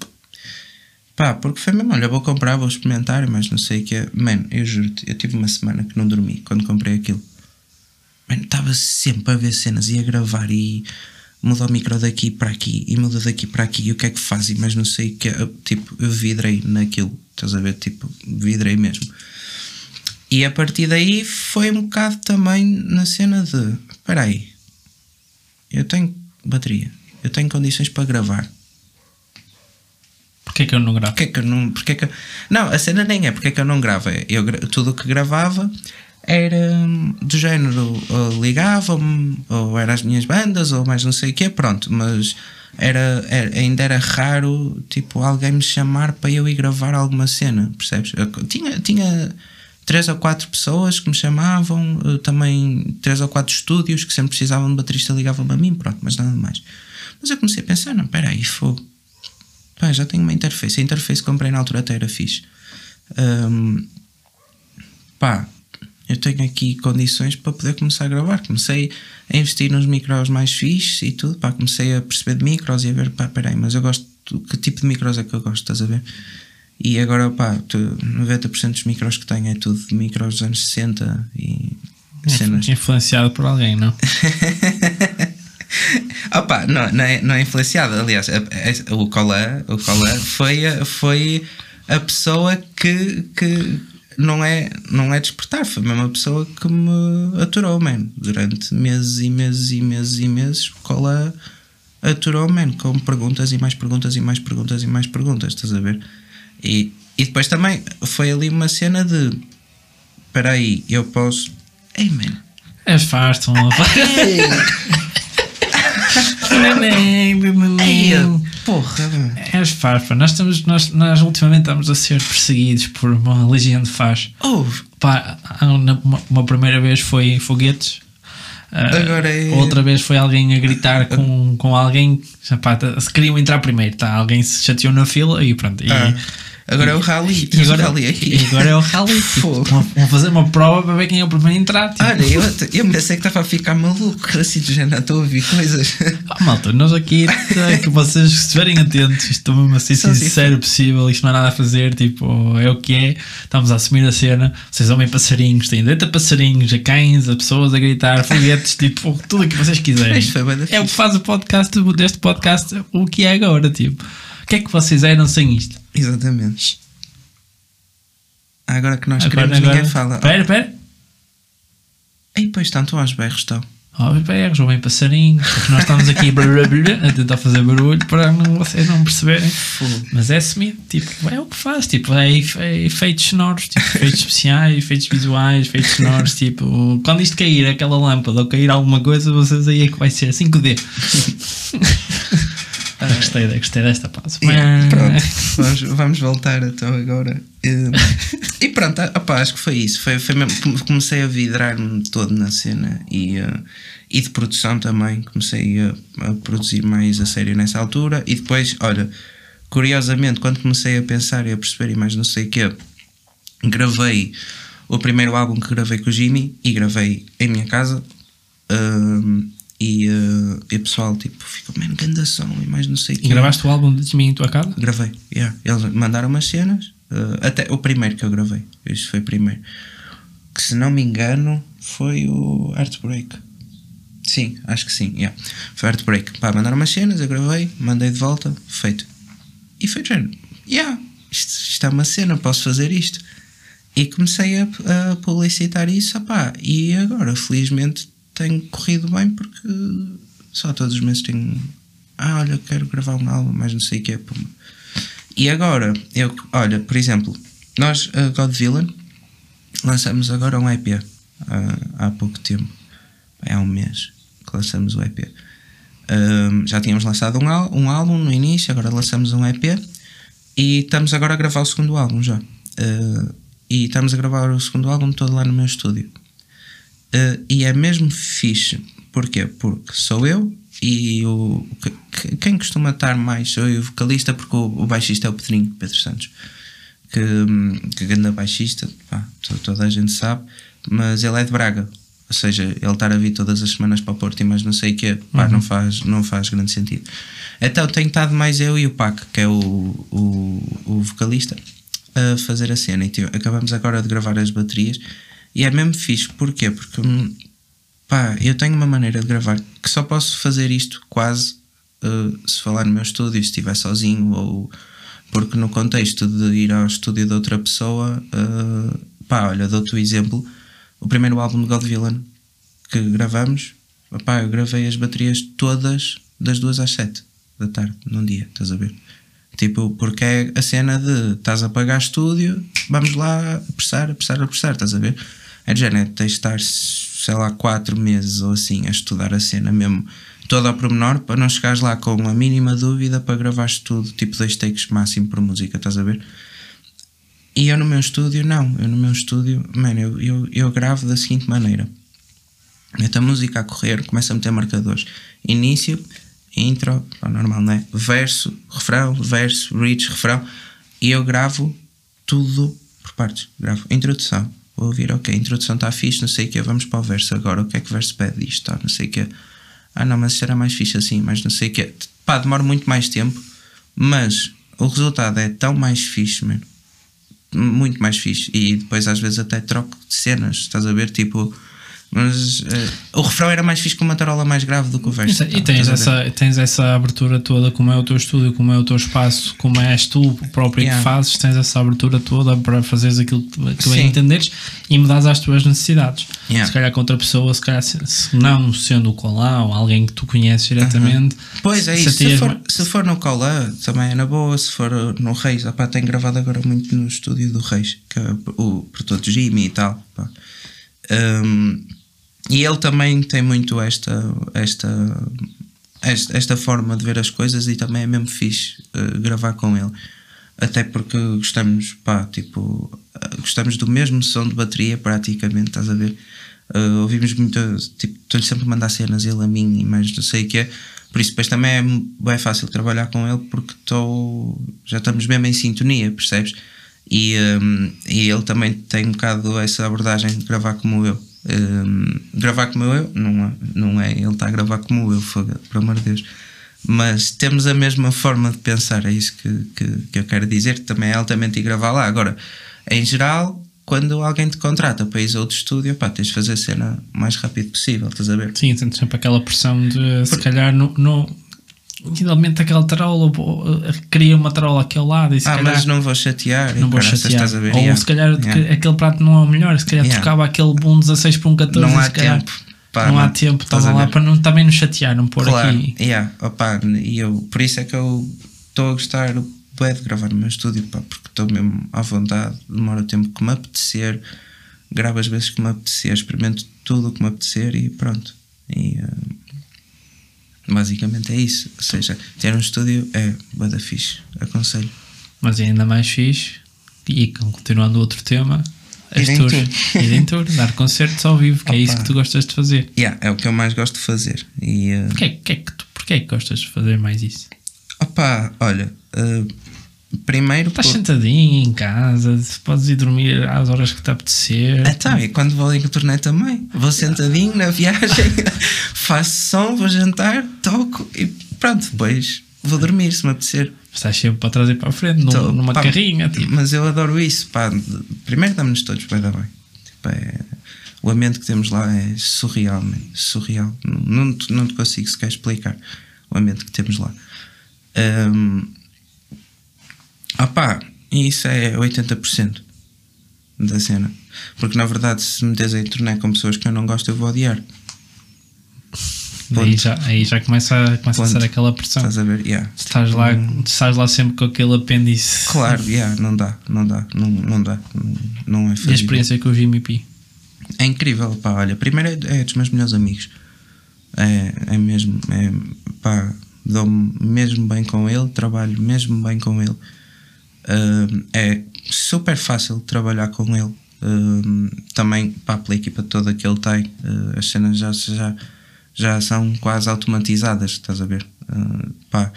Speaker 2: Pá, porque foi mesmo, olha, vou comprar, vou experimentar, mas não sei o que é. Mano, eu juro-te, eu tive uma semana que não dormi quando comprei aquilo. Mano, estava sempre a ver cenas e a gravar e muda o micro daqui para aqui e muda daqui para aqui e o que é que faz e mais não sei o que é. Tipo, eu vidrei naquilo, estás a ver? Tipo, vidrei mesmo. E a partir daí foi um bocado também na cena de: espera aí, eu tenho bateria, eu tenho condições para gravar.
Speaker 1: Porquê que eu não gravo?
Speaker 2: Porquê que eu não. Porquê que Não, a cena nem é porque é que eu não gravo. é Eu, tudo o que gravava era hum, do género, ligava-me, ou era as minhas bandas, ou mais não sei o quê, pronto, mas era, era- ainda era raro tipo alguém me chamar para eu ir gravar alguma cena, percebes? Eu tinha, tinha três ou quatro pessoas que me chamavam, também três ou quatro estúdios que sempre precisavam de baterista ligavam-me a mim, pronto, mas nada mais. Mas eu comecei a pensar, não, espera aí, fogo. Pá, já tenho uma interface. A interface que comprei na altura até era fixe. Hum, pá, eu tenho aqui condições para poder começar a gravar. Comecei a investir nos micros mais fixes e tudo. Pá, comecei a perceber de micros e a ver, pá, peraí, mas eu gosto. Que tipo de micros é que eu gosto? Estás a ver? E agora, pá, tu, 90% dos micros que tenho é tudo de micros dos anos 60 e cenas.
Speaker 1: Influenciado por alguém, não?
Speaker 2: Opa, não, não, é, não é influenciado. Aliás, a- a- o Colan, o Colan foi, a- foi a pessoa que, que não, é, não é despertar, foi mesmo a pessoa que me aturou, man. Durante meses e meses e meses e meses, o Colan aturou, man, com perguntas e mais perguntas e mais perguntas e mais perguntas, estás a ver? E, e depois também foi ali uma cena de espera aí, eu posso. Ei, man.
Speaker 1: És farto,
Speaker 2: porra, man.
Speaker 1: És farpa. Nós, estamos, nós, nós ultimamente estamos a ser perseguidos por uma legião de faz.
Speaker 2: Oh,
Speaker 1: Pá, uma, uma primeira vez foi foguetes. Ah,
Speaker 2: Agora é-
Speaker 1: Outra vez foi alguém a gritar com, com alguém. Pá, tá- se queriam entrar primeiro, tá? Alguém se chateou na fila e pronto. E,
Speaker 2: Ah, agora é o rally.
Speaker 1: e agora,
Speaker 2: rally aqui.
Speaker 1: e agora é o rally. tipo, vão fazer uma prova para ver quem é o primeiro a entrar. Tipo.
Speaker 2: Olha, eu, eu pensei que estava a ficar maluco, assim do género, estou a ouvir coisas.
Speaker 1: Ah, malta, nós aqui é que vocês estiverem atentos, isto estou mesmo a ser
Speaker 2: Só assim.
Speaker 1: sincero possível, isto não há nada a fazer, tipo, é o que é, estamos a assumir a cena, vocês ouvem passarinhos, têm deita passarinhos, a cães, a pessoas a gritar, foguetes, tipo, tudo o que vocês quiserem. É o que faz o podcast deste podcast o que é agora, tipo. O que é que vocês eram sem isto?
Speaker 2: Exatamente. Agora que nós
Speaker 1: Agora,
Speaker 2: queremos,
Speaker 1: agora.
Speaker 2: ninguém fala.
Speaker 1: Espera, espera.
Speaker 2: Ei, pois estão, estão aos berros, estão.
Speaker 1: Ó, berros, ouvem passarinhos, porque nós estamos aqui blá, blá, blá, a tentar fazer barulho para não, vocês não perceberem. Mas é assumido, tipo, é o que faz, tipo, é, é efeitos sonoros, tipo, efeitos especiais, efeitos visuais, efeitos sonoros, tipo, quando isto cair aquela lâmpada ou cair alguma coisa, vocês aí é que vai ser 5D. Ah, gostei, gostei desta pausa.
Speaker 2: Yeah, pronto, vamos, vamos voltar então agora. Eh, E pronto, ah, opá, acho que foi isso. Foi, foi mesmo, come- comecei a vidrar-me todo na cena e, eh, e de produção também. Comecei a, a produzir mais a sério nessa altura. E depois, olha, curiosamente, quando comecei a pensar e a perceber e mais não sei o que, gravei o primeiro álbum que gravei com o Jimmy e gravei em minha casa. Ahm, e, eh, e o pessoal tipo ficou, mano, grande som e mais não sei o
Speaker 1: E
Speaker 2: quê.
Speaker 1: gravaste o álbum de mim em tua casa?
Speaker 2: Gravei, yeah. Eles mandaram umas cenas, eh, até o primeiro que eu gravei, isso foi o primeiro. Que se não me engano foi o Heartbreak. Sim, acho que sim, yeah. Foi Heartbreak. Pá, mandaram umas cenas, eu gravei, mandei de volta, feito. E foi género, yeah, isto, isto é uma cena, posso fazer isto. e comecei a, a publicitar isso, opá, e agora, felizmente, tem corrido bem porque só todos os meses tenho. Ah, olha, quero gravar um álbum, mas não sei o que é. E agora, eu, olha, por exemplo, nós, a God Villain, lançamos agora um EP há, há pouco tempo. É um mês que lançamos o EP. Um, já tínhamos lançado um, um álbum no início, agora lançamos um EP e estamos agora a gravar o segundo álbum já. Uh, e estamos a gravar o segundo álbum todo lá no meu estúdio. Uh, e é mesmo fixe. Porquê? Porque sou eu e o. Quem costuma estar mais sou eu, o vocalista, porque o, o baixista é o Pedrinho Pedro Santos. Que, que grande baixista, pá, toda a gente sabe, mas ele é de Braga. Ou seja, ele estar a vir todas as semanas para o Porto e mais não sei o que, pá, uhum. não, faz, não faz grande sentido. Então tenho estado mais eu e o Pac, que é o, o, o vocalista, a fazer a cena. E tipo, acabamos agora de gravar as baterias e é mesmo fixe. Porquê? Porque hum, pá, eu tenho uma maneira de gravar que só posso fazer isto quase uh, se falar no meu estúdio, se estiver sozinho ou porque no contexto de ir ao estúdio de outra pessoa, uh, pá, olha, dou-te o exemplo. O primeiro álbum de God Villain que gravamos, pá, eu gravei as baterias todas das duas às sete da tarde, num dia, estás a ver? Tipo, porque é a cena de estás a pagar estúdio, vamos lá apressar, apressar, apressar, estás a ver? É de género, tens de estar, sei lá, quatro meses ou assim a estudar a cena mesmo toda ao pormenor para não chegares lá com a mínima dúvida para gravares tudo, tipo dois takes máximo por música, estás a ver? E eu no meu estúdio, não, eu no meu estúdio, mano, eu, eu, eu gravo da seguinte maneira: meto a música a correr, começo a meter marcadores, início, intro, normal, não é? Verso, refrão, verso, bridge, refrão, e eu gravo tudo por partes. Gravo introdução, vou ouvir, ok, a introdução está fixe, não sei o que, vamos para o verso agora, o que é que o verso pede isto, tá, não sei o que. Ah, não, mas será mais fixe assim, mas não sei o que. Pá, demora muito mais tempo, mas o resultado é tão mais fixe, mano. Muito mais fixe. E depois às vezes até troco de cenas, estás a ver? Tipo mas uh, o refrão era mais fixe com uma tarola mais grave do que o verso.
Speaker 1: E, tens, essa, tens essa abertura toda, como é o teu estúdio, como é o teu espaço, como és tu próprio yeah. que fazes, tens essa abertura toda para fazeres aquilo que bem entenderes e mudares às tuas necessidades. Yeah. Se calhar com outra pessoa, se calhar se, se não sendo o Colá ou alguém que tu conheces diretamente. Uh -huh.
Speaker 2: Pois é, isso. Se for, se for no Colá, também é na boa. Se for no Reis, opá, tenho gravado agora muito no estúdio do Reis, que é o produtor Jimmy e tal. Um, e ele também tem muito esta, esta, esta, esta forma de ver as coisas e também é mesmo fixe uh, gravar com ele. Até porque gostamos, pá, tipo, uh, gostamos do mesmo som de bateria praticamente, estás a ver? Uh, ouvimos muito, tipo, estou-lhe sempre a mandar cenas, ele a mim e mais não sei o que é. Por isso depois também é, é fácil trabalhar com ele porque tô, já estamos mesmo em sintonia, percebes? E, um, e ele também tem um bocado essa abordagem de gravar como eu. Um, gravar como eu, não é, não é ele está a gravar como eu, foda, por amor de Deus. Mas temos a mesma forma de pensar, é isso que, que, que eu quero dizer, que também é altamente ir gravar lá. Agora, em geral, quando alguém te contrata para ir a outro estúdio, pá, tens de fazer a cena o mais rápido possível, estás a ver?
Speaker 1: Sim, tens sempre aquela pressão de Por... se calhar no, no, Finalmente aquela tarola cria uma tarola aqui ao lado e se
Speaker 2: ah,
Speaker 1: calhar,
Speaker 2: mas não vou chatear
Speaker 1: não vou chatear ou yeah. se calhar yeah. aquele prato não é o melhor se calhar yeah. trocava aquele bom 16 por um 14
Speaker 2: não há
Speaker 1: calhar,
Speaker 2: tempo pá,
Speaker 1: não, não, há tempo estava lá para não, também nos chatear não pôr
Speaker 2: claro.
Speaker 1: aqui
Speaker 2: yeah. Opa, e eu, por isso é que eu estou a gostar de gravar no meu estúdio pá, porque estou mesmo à vontade demora o tempo que me apetecer gravo as vezes que me apetecer experimento tudo o que me apetecer e pronto e uh, Basicamente é isso. Ou seja, ter um estúdio é bada fixe. Aconselho.
Speaker 1: Mas é ainda mais fixe, e continuando outro tema, as tours. Ir em tour, dar concertos ao vivo, que Opa. é isso que tu gostas de fazer.
Speaker 2: Yeah, é o que eu mais gosto de fazer. E, uh...
Speaker 1: porquê, porquê, que tu, porquê que gostas de fazer mais isso?
Speaker 2: Opa, olha, uh, Primeiro.
Speaker 1: Estás por... sentadinho em casa, podes ir dormir às horas que te apetecer.
Speaker 2: Então, e quando vou em turnê também. Vou sentadinho na viagem, faço som, vou jantar, toco e pronto, depois vou dormir se me apetecer.
Speaker 1: Estás sempre para trás e para a frente, então, numa pá, carrinha. Tipo.
Speaker 2: Mas eu adoro isso. Pá. Primeiro damos-nos todos bem da bem. Tipo, é, o ambiente que temos lá é surreal, man. surreal. Não, não, não te consigo sequer explicar o ambiente que temos lá. Um, ah pá, isso é 80% da cena. Porque na verdade, se me metes em turnê com pessoas que eu não gosto, eu vou odiar.
Speaker 1: Aí já, aí já começa, a, começa a ser aquela pressão.
Speaker 2: Estás a ver? Yeah.
Speaker 1: Estás lá, estás lá sempre com aquele apêndice.
Speaker 2: Claro, yeah, não dá, não dá, não, não dá, não, não é
Speaker 1: E a experiência com o Jimmy P.
Speaker 2: É incrível, pá, olha, primeiro é, é dos meus melhores amigos. É, é mesmo, é, pá, dou-me mesmo bem com ele, trabalho mesmo bem com ele. Hum, é super fácil trabalhar com ele. Hum, também, pá, pela equipa toda que ele tem, eh, as cenas já, já, já são quase automatizadas, estás a ver? Pá.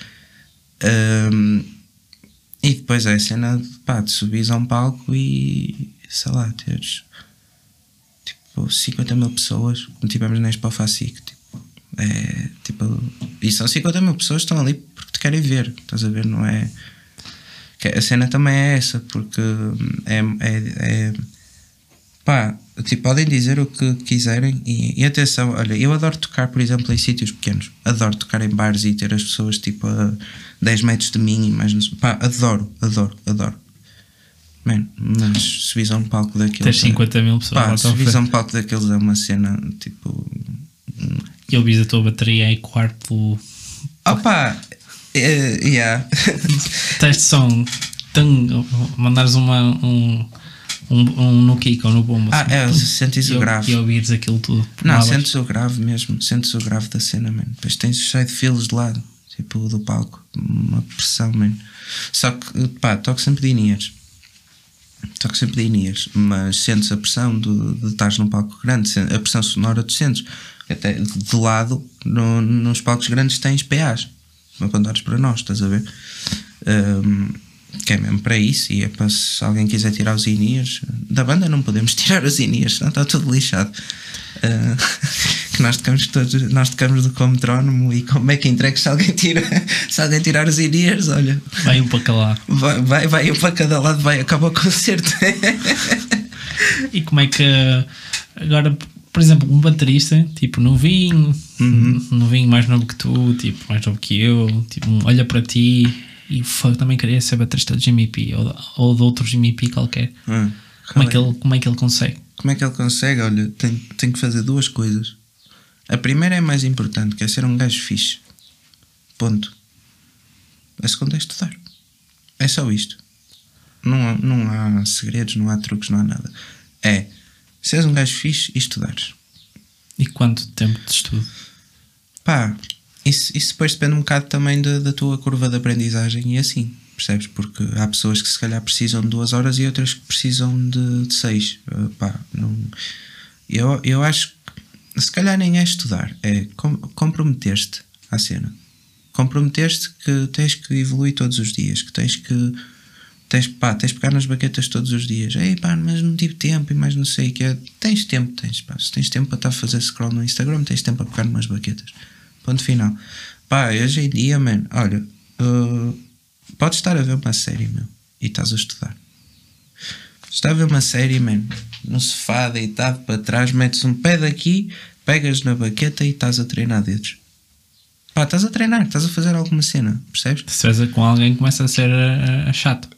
Speaker 2: E depois é a cena de, pá, de a um palco e sei lá, teres tipo 50 mil pessoas, como tivemos na Expo Facic. Tipo, é, tipo, e são 50 mil pessoas que estão ali porque te querem ver, estás a ver? Não é. Que A cena também é essa, porque é. é, é pá, tipo, podem dizer o que quiserem e, e atenção, olha, eu adoro tocar, por exemplo, em sítios pequenos, adoro tocar em bares e ter as pessoas tipo a 10 metros de mim e mais não pá, adoro, adoro, adoro. Man, mas subis a um palco daqueles.
Speaker 1: Tens 50 mil pessoas
Speaker 2: Pá, a
Speaker 1: frente.
Speaker 2: um palco daqueles é uma cena tipo.
Speaker 1: E ele visa a tua bateria ecoar pelo
Speaker 2: Opa! Eh, yeah.
Speaker 1: teste som. Tum, mandares uma, um, um, um no kick ou no bombo.
Speaker 2: ah,
Speaker 1: assim,
Speaker 2: é, sentes
Speaker 1: e,
Speaker 2: o grave.
Speaker 1: E ouvires aquilo tudo.
Speaker 2: Não, sentes o grave mesmo, sentes o grave da cena, mano. Depois tens cheio de filos de lado, tipo do palco, uma pressão, mano. Só que, pá, toco sempre de Inias. Toco sempre de Inias, mas sentes a pressão de, de estares num palco grande, a pressão sonora tu sentes. Até de lado, no- nos palcos grandes tens PAs, apontados para nós, estás a ver? Ahm, que é mesmo para isso, e é para se alguém quiser tirar os Inias, da banda não podemos tirar os Inias, senão está tudo lixado. Ah, que nós tocamos todos, nós tocamos do como metrónomo e como é que entregue se alguém tira, se alguém tirar os Inias, olha,
Speaker 1: Vai um para calar.
Speaker 2: vai, vai, vai um para cada lado, vai, acaba o concerto.
Speaker 1: E como é que agora, por exemplo, um baterista, tipo novinho,
Speaker 2: Uhum.
Speaker 1: novinho mais novo que tu, tipo, mais novo que eu, tipo, um olha para ti e fuck, também queria ser baterista de Jimmy P ou, de- ou de outro Jimmy P qualquer.
Speaker 2: Ah,
Speaker 1: Como é, que ele, como é que ele consegue?
Speaker 2: Como é que ele consegue? Olha, tem, tem que fazer duas coisas. A primeira é a mais importante, que é ser um gajo fixe. Ponto. A segunda é estudar. É só isto. Não não há segredos, não há truques, não há nada. É seres um gajo fixe e estudares.
Speaker 1: E quanto tempo de estudo?
Speaker 2: Pá, isso, isso depois depende um bocado também da, da tua curva de aprendizagem e assim, percebes? Porque há pessoas que se calhar precisam de duas horas e outras que precisam de, de seis. Uh, pá, não, eu, eu acho que se calhar nem é estudar, é com, comprometer-te à cena. Comprometer-te que tens que evoluir todos os dias, que tens que tens, pá, tens de pegar nas baquetas todos os dias. Ei, pá, mas não tive tempo e mais não sei o que é. Tens tempo, tens, pá. Se tens tempo para estar a fazer scroll no Instagram, tens tempo para pegar numas baquetas. Ponto final. Pá, hoje em dia, man, olha, uh, podes estar a ver uma série, meu, e estás a estudar. Estás a ver uma série, man, no sofá, deitado para trás, metes um pé daqui, pegas na baqueta e estás a treinar dedos. Pá, estás a treinar, estás a fazer alguma cena, percebes?
Speaker 1: Se estiveres com alguém começa a ser uh, uh, chato.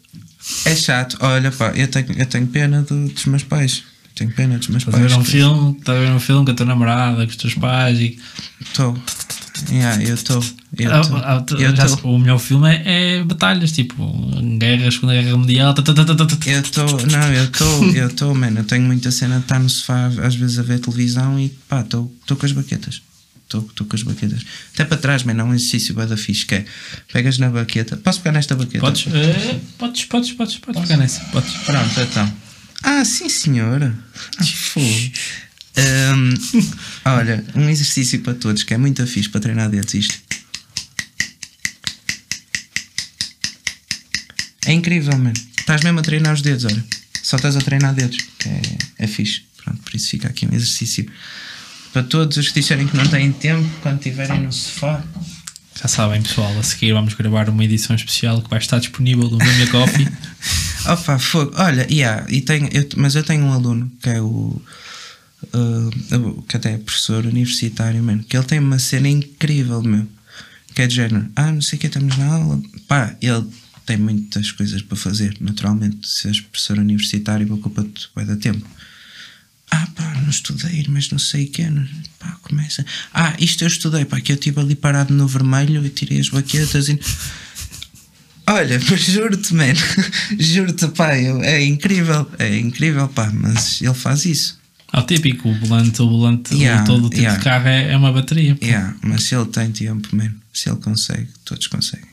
Speaker 2: É chato, olha pá, eu tenho, eu tenho pena do- dos meus pais. Tenho pena dos meus
Speaker 1: Estás a
Speaker 2: pais.
Speaker 1: ver um filme, estás a ver um filme com a tua namorada, com os teus pais e
Speaker 2: Estou. Yeah, eu estou. Eu
Speaker 1: Ah, ah, o melhor filme é, é batalhas, tipo guerra, Segunda Guerra Mundial. tá, tá, tá.
Speaker 2: Eu estou, não, eu estou, eu estou, mano. Eu tenho muita cena de estar no sofá às vezes a ver televisão e pá, estou com as baquetas. Estou com as baquetas. Até para trás, mano, há um exercício bem da fixe que é pegas na baqueta. Posso pegar nesta baqueta?
Speaker 1: Podes, eh, podes, podes, podes, podes pegar nessa. Podes.
Speaker 2: Pronto, então. Ah, sim, senhora. Ah. Hum, olha, um exercício para todos que é muito fixe para treinar dedos isto. É incrível, mano. Estás mesmo a treinar os dedos, olha. Só estás a treinar dedos. que É, é fixe. Pronto, por isso fica aqui um exercício. Para todos os que disserem que não têm tempo, quando estiverem no sofá.
Speaker 1: Já sabem, pessoal, a seguir vamos gravar uma edição especial que vai estar disponível no Vimeo Coffee.
Speaker 2: Opa, fogo. Olha, yeah, e tenho, eu- mas eu tenho um aluno que é o. uh, que até é professor universitário, mano, que ele tem uma cena incrível, meu. Que é de género, ah, não sei o que, estamos na aula. Pá, ele tem muitas coisas para fazer, naturalmente. Se és professor universitário, ocupa-te vai dar tempo. Ah, pá, não estudei, mas não sei o que é. Pá, começa. Ah, isto eu estudei, pá, que eu estive ali parado no vermelho e tirei as baquetas e. Olha, mas juro-te, man, juro-te, pá, eu, é incrível, é incrível, pá, mas ele faz isso.
Speaker 1: É o típico, o volante, o volante,
Speaker 2: Yeah,
Speaker 1: todo o tipo
Speaker 2: yeah.
Speaker 1: de carro é, é uma bateria. pô.
Speaker 2: Yeah, mas se ele tem tempo, man, se ele consegue, todos conseguem.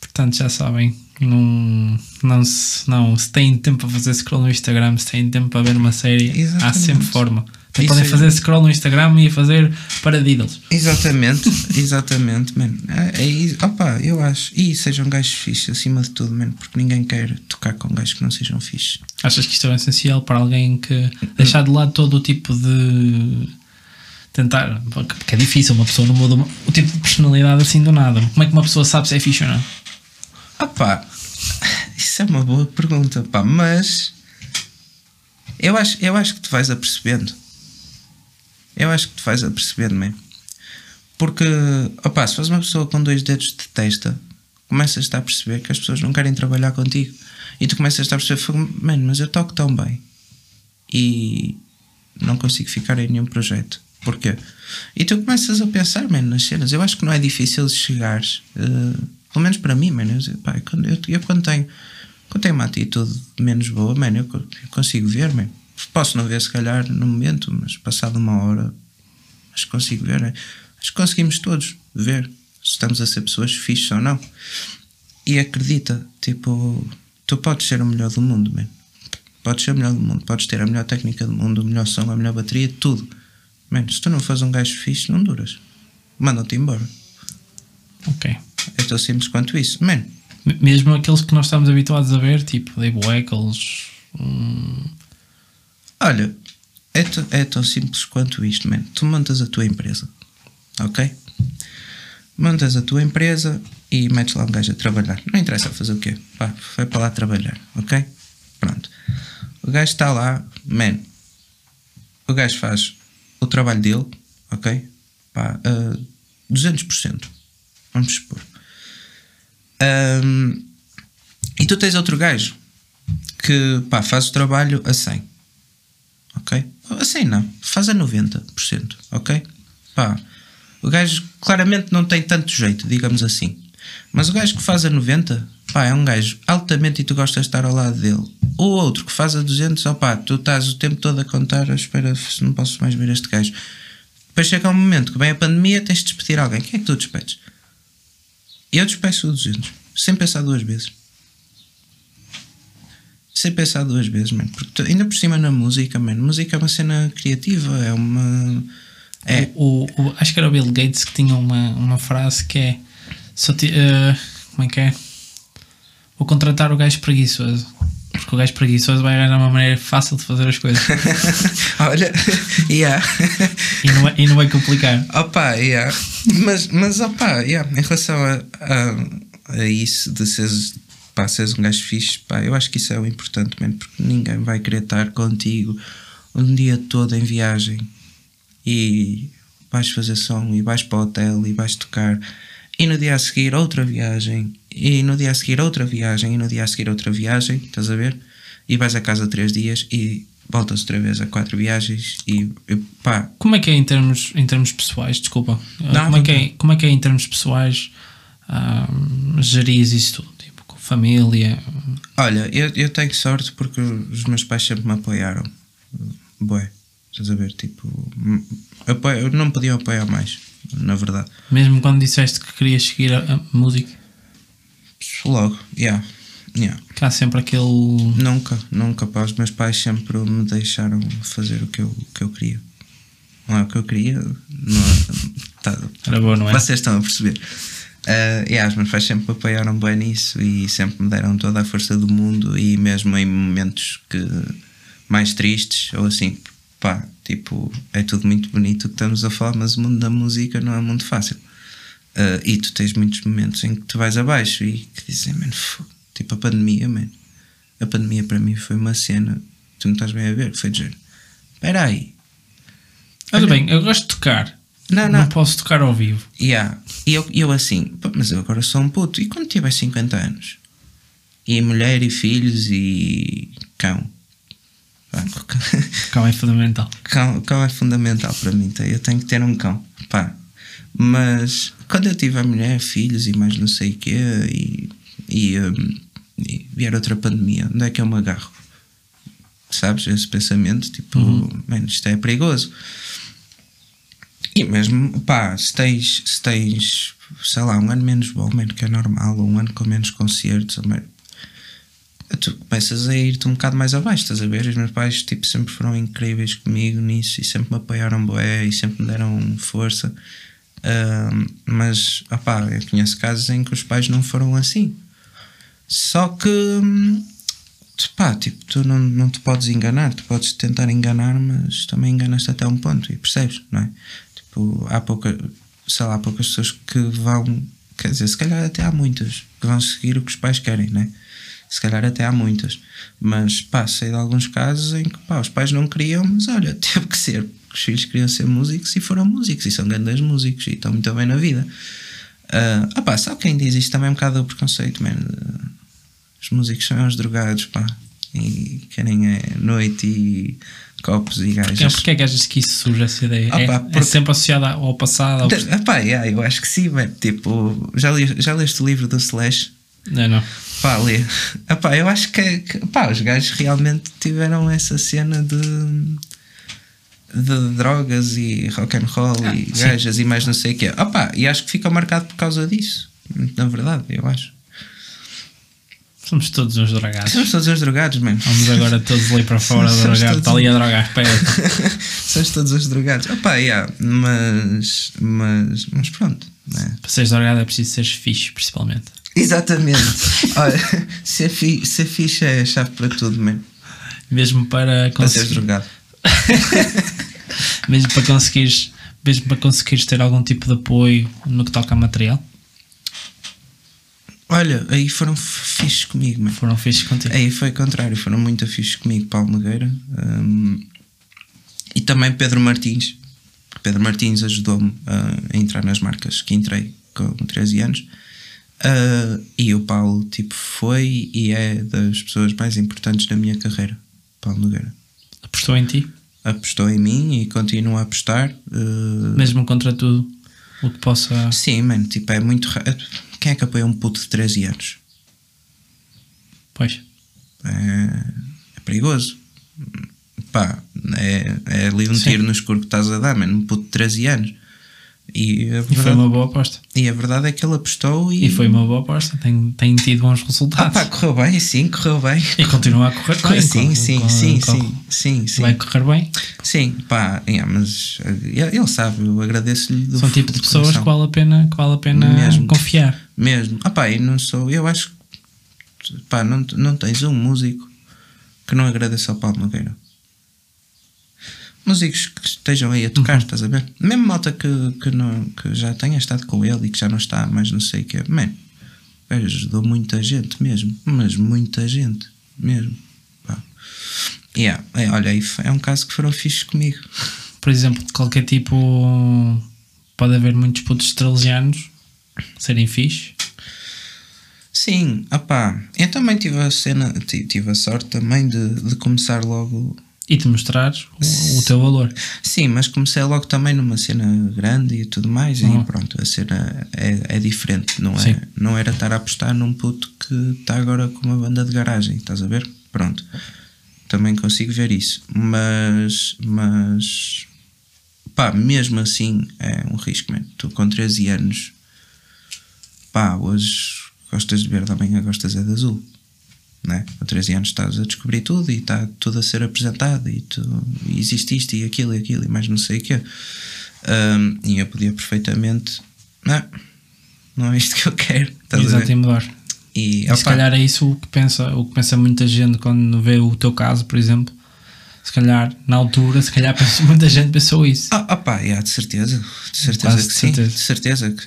Speaker 1: Portanto, já sabem, não, não, se, não, se têm tempo para fazer scroll no Instagram, se têm tempo para ver uma série, há
Speaker 2: Exatamente.
Speaker 1: sempre forma. Até podem
Speaker 2: é-
Speaker 1: fazer scroll no Instagram e fazer paradiddles.
Speaker 2: Exatamente, exatamente, man. É, é, opa, eu acho. E sejam gajos fixes acima de tudo, man, porque ninguém quer tocar com gajos que não sejam fixes.
Speaker 1: Achas que isto é essencial para alguém que deixar de lado todo o tipo de tentar, porque é difícil, uma pessoa não muda o tipo de personalidade assim do nada. Como é que uma pessoa sabe se é fixe ou não?
Speaker 2: Opa, isso é uma boa pergunta, pá, mas eu acho, eu acho que te vais apercebendo. Eu acho que te vais apercebendo, man. Porque, opa, se fores uma pessoa com dois dedos de testa, começas a perceber que as pessoas não querem trabalhar contigo. E tu começas a perceber, "Fogo, man, mas eu toco tão bem e não consigo ficar em nenhum projeto. Porquê? E tu começas a pensar, man, nas cenas. Eu acho que não é difícil chegares, eh, pelo menos para mim, man. Eu, pá, quando, eu, eu quando tenho, quando tenho uma atitude menos boa, man, eu, co- eu consigo ver, man. Posso não ver se calhar no momento, mas passado uma hora, acho que consigo ver. né? Acho que conseguimos todos ver se estamos a ser pessoas fixes ou não. E acredita, tipo, tu podes ser o melhor do mundo, man. Podes ser o melhor do mundo, podes ter a melhor técnica do mundo, o melhor som, a melhor bateria, tudo. Man, se tu não fores um gajo fixe, não duras. Mandam-te embora.
Speaker 1: Ok.
Speaker 2: É tão simples quanto isso. Man,
Speaker 1: Mesmo aqueles que nós estamos habituados a ver, tipo Dave Weckles, hum,
Speaker 2: olha, é, é tão simples quanto isto, man. Tu montas a tua empresa, ok? Montas a tua empresa e metes lá um gajo a trabalhar. Não interessa fazer o quê? Pá, vai para lá trabalhar, ok? Pronto. O gajo está lá, man. O gajo faz o trabalho dele, ok? Pá, ah, 200%. Vamos supor. Ahm, e tu tens outro gajo que pá, faz o trabalho a 100. Ok? A 100 não, faz a 90%. Ok? Pá, o gajo claramente não tem tanto jeito, digamos assim. Mas o gajo que faz a 90, pá, é um gajo altamente e tu gostas de estar ao lado dele. O outro que faz a 200, opá, tu estás o tempo todo a contar, espera, não posso mais ver este gajo. Depois chega um momento que vem a pandemia, tens de despedir alguém. Quem é que tu despedes? Eu despeço o 200, sem pensar duas vezes. Sem pensar duas vezes, mano. Porque ainda por cima na música, mano. Música é uma cena criativa, é uma. É.
Speaker 1: o, o- acho que era o Bill Gates que tinha uma, uma frase que é ti- eh, como é que é? Vou contratar o gajo preguiçoso. Porque o gajo preguiçoso vai arranjar uma maneira fácil de fazer as coisas
Speaker 2: Olha, yeah.
Speaker 1: e, não vai, e não vai complicar.
Speaker 2: Opa, yeah. Mas, mas opa, yeah. em relação a, a, a isso de seres, pá, seres um gajo fixe, pá, eu acho que isso é o importante, man, porque ninguém vai querer estar contigo um dia todo em viagem e vais fazer som e vais para o hotel e vais tocar e no dia a seguir outra viagem e no dia a seguir outra viagem e no dia a seguir outra viagem, estás a ver? E vais a casa três dias e voltas outra vez a quatro viagens e, e pá,
Speaker 1: Como é que é em termos, em termos pessoais? Desculpa.
Speaker 2: Não,
Speaker 1: como, é que é, como é que é em termos pessoais ah, gerir isso tudo? Tipo, com família?
Speaker 2: Olha, eu, eu tenho sorte porque os meus pais sempre me apoiaram. Bué, estás a ver? Tipo, apoio, não me podiam apoiar mais, na verdade.
Speaker 1: Mesmo quando disseste que querias seguir a, a música,
Speaker 2: Logo, yeah, yeah.
Speaker 1: há sempre aquele.
Speaker 2: Nunca, nunca, pá. Os meus pais sempre me deixaram fazer o que eu, o que eu queria. Não é o que eu queria, não é, tá,
Speaker 1: Era bom, não é?
Speaker 2: Vocês estão a perceber. Uh, yeah, os meus pais sempre me apoiaram bem nisso e sempre me deram toda a força do mundo e mesmo em momentos que mais tristes ou assim, pá, tipo, é tudo muito bonito o que estamos a falar, mas o mundo da música não é muito fácil. Uh, e tu tens muitos momentos em que tu vais abaixo e que dizem, man, fogo." tipo a pandemia, man. A pandemia para mim foi uma cena, tu não estás bem a ver, foi de género. Espera aí,
Speaker 1: Olha bem, eu gosto de tocar,
Speaker 2: Não,
Speaker 1: não,
Speaker 2: não.
Speaker 1: posso tocar ao vivo.
Speaker 2: Yeah. E eu, eu assim, "Pá, mas eu agora sou um puto. E quando tiver 50 anos? E mulher e filhos e cão. Pá,
Speaker 1: Calma, é fundamental.
Speaker 2: Cão, cão é fundamental para mim. tá? Eu tenho que ter um cão. Pá. Mas quando eu tiver mulher, filhos e mais não sei o quê, e, e, hum, e vier outra pandemia, onde é que eu me agarro? Sabes? Esse pensamento, tipo, "Man, isto é perigoso. E mesmo, pá, se tens, se tens, sei lá, um ano menos bom, mano, que é normal, ou um ano com menos concertos, ou, tu começas a ir-te um bocado mais abaixo, estás a ver? Os meus pais, tipo, sempre foram incríveis comigo nisso e sempre me apoiaram bué e sempre me deram força. Ahm, mas, opá, eu conheço casos em que os pais não foram assim. Só que, pá, tipo, tu não, não te podes enganar, tu podes tentar enganar, mas também enganas-te até um ponto e percebes, não é? Tipo, há pouca, sei lá, há poucas pessoas que vão, quer dizer, se calhar até há muitas que vão seguir o que os pais querem, não é? Se calhar até há muitas, mas pá, sei de alguns casos em que pá, os pais não queriam, mas olha, teve que ser, porque os filhos queriam ser músicos e foram músicos e são grandes músicos e estão muito bem na vida. Ah, ah pá, sabe quem diz isto também é um bocado o preconceito, man. Os músicos são os drogados, pá, e querem é, noite e copos e gajos.
Speaker 1: porque é que achas que isso surge, essa ideia?
Speaker 2: Ah,
Speaker 1: é,
Speaker 2: pá,
Speaker 1: é
Speaker 2: porque-
Speaker 1: sempre associada ao passado? Ao...
Speaker 2: Ah, pá, yeah, eu acho que sim, man. Tipo, já, li, já leste o livro do Slash?
Speaker 1: Não, não.
Speaker 2: Pá, lê. Ah, pá, eu acho que, que pá, os gajos realmente tiveram essa cena de, de drogas e rock and roll e
Speaker 1: Ah, sim.
Speaker 2: gajas e mais não sei o. Ah, pá, e acho que fica marcado por causa disso. Na verdade, eu acho.
Speaker 1: Somos todos uns drogados.
Speaker 2: Somos todos uns drogados, mano.
Speaker 1: Vamos agora todos ali para fora
Speaker 2: Somos
Speaker 1: drogar. Está ali a drogar perto.
Speaker 2: Somos todos uns drogados. Pá, yeah, mas, mas, mas pronto. Né?
Speaker 1: Para seres drogado é preciso seres fixe, principalmente.
Speaker 2: Exatamente. Olha, ser, fi, ser fixe é a chave para tudo, mano.
Speaker 1: Mesmo para
Speaker 2: Para seres
Speaker 1: conseguir,
Speaker 2: drogado.
Speaker 1: mesmo para conseguires, mesmo para conseguires ter algum tipo de apoio no que toca a material.
Speaker 2: Olha, aí foram fixes comigo, mano.
Speaker 1: Foram fixes contigo.
Speaker 2: Aí foi o contrário, foram muito fixes comigo, Paulo Nogueira. hum, e também Pedro Martins. Pedro Martins ajudou-me a entrar nas marcas que entrei com 13 anos. Ah, e o Paulo, tipo, foi e é das pessoas mais importantes da minha carreira. Paulo Nogueira.
Speaker 1: Apostou em ti,
Speaker 2: Apostou em mim e continua a apostar. ah,
Speaker 1: mesmo contra tudo o que possa.
Speaker 2: Sim, mano, tipo, é muito. ra- Quem é que apoia um puto de 13 anos?
Speaker 1: Pois.
Speaker 2: é, é perigoso. Pá, é, é ali um
Speaker 1: Sim.
Speaker 2: tiro no escuro que estás a dar, mano, um puto de 13 anos. E a
Speaker 1: E foi
Speaker 2: verdade,
Speaker 1: uma boa aposta.
Speaker 2: e a verdade é que ele apostou e.
Speaker 1: E foi uma boa aposta. Tem, tem tido bons
Speaker 2: Ah,
Speaker 1: resultados.
Speaker 2: pá, correu bem, sim, correu bem.
Speaker 1: E continua a correr bem.
Speaker 2: sim, sim, sim, sim, sim, sim.
Speaker 1: Vai correr bem.
Speaker 2: Sim, pá, é, mas eh, ele sabe, eu agradeço-lhe
Speaker 1: São tipo de pessoas que vale a pena, que vale a pena
Speaker 2: Mesmo.
Speaker 1: confiar.
Speaker 2: Mesmo. Ah, pá, e não sou. Eu acho que. Pá, não, não tens um músico que não agradeça ao Paulo Nogueira. Músicos que estejam aí a tocar, estás a ver? Mesmo malta que, que, não, que já tenha estado com ele e que já não está, mas não sei o que é. Man, ajudou muita gente mesmo. Mas muita gente mesmo. Pá. Yeah, é, olha, é um caso que foram fixos comigo.
Speaker 1: Por exemplo, qualquer tipo. Pode haver muitos putos estrelianos serem fixe.
Speaker 2: Sim, opá, eu também tive a cena, ti- tive a sorte também de, de começar logo
Speaker 1: E te mostrares o, o teu valor.
Speaker 2: Sim, mas comecei logo também numa cena grande e tudo mais,
Speaker 1: Uhum.
Speaker 2: e pronto, a cena é, é diferente, não,
Speaker 1: Sim.
Speaker 2: é, não era estar a apostar num puto que está agora com uma banda de garagem, estás a ver? Pronto, também consigo ver isso, mas, mas pá, mesmo assim é um risco, man. Tu com 13 anos, pá, hoje gostas de verde, amanhã gostas é de azul. Né? Com 13 anos estás a descobrir tudo e está tudo a ser apresentado e, tu, e existe isto e aquilo e aquilo e mais não sei o quê. Um, e eu podia perfeitamente, não, não é isto que eu quero.
Speaker 1: Exato, e mudar.
Speaker 2: E,
Speaker 1: E se
Speaker 2: opa,
Speaker 1: calhar é isso o que pensa, o que pensa muita gente quando vê o teu caso, por exemplo. Se calhar, na altura, se calhar muita gente pensou isso.
Speaker 2: Ah, opá, yeah, de certeza, de certeza
Speaker 1: Quase
Speaker 2: que
Speaker 1: de
Speaker 2: sim,
Speaker 1: certeza.
Speaker 2: de certeza que,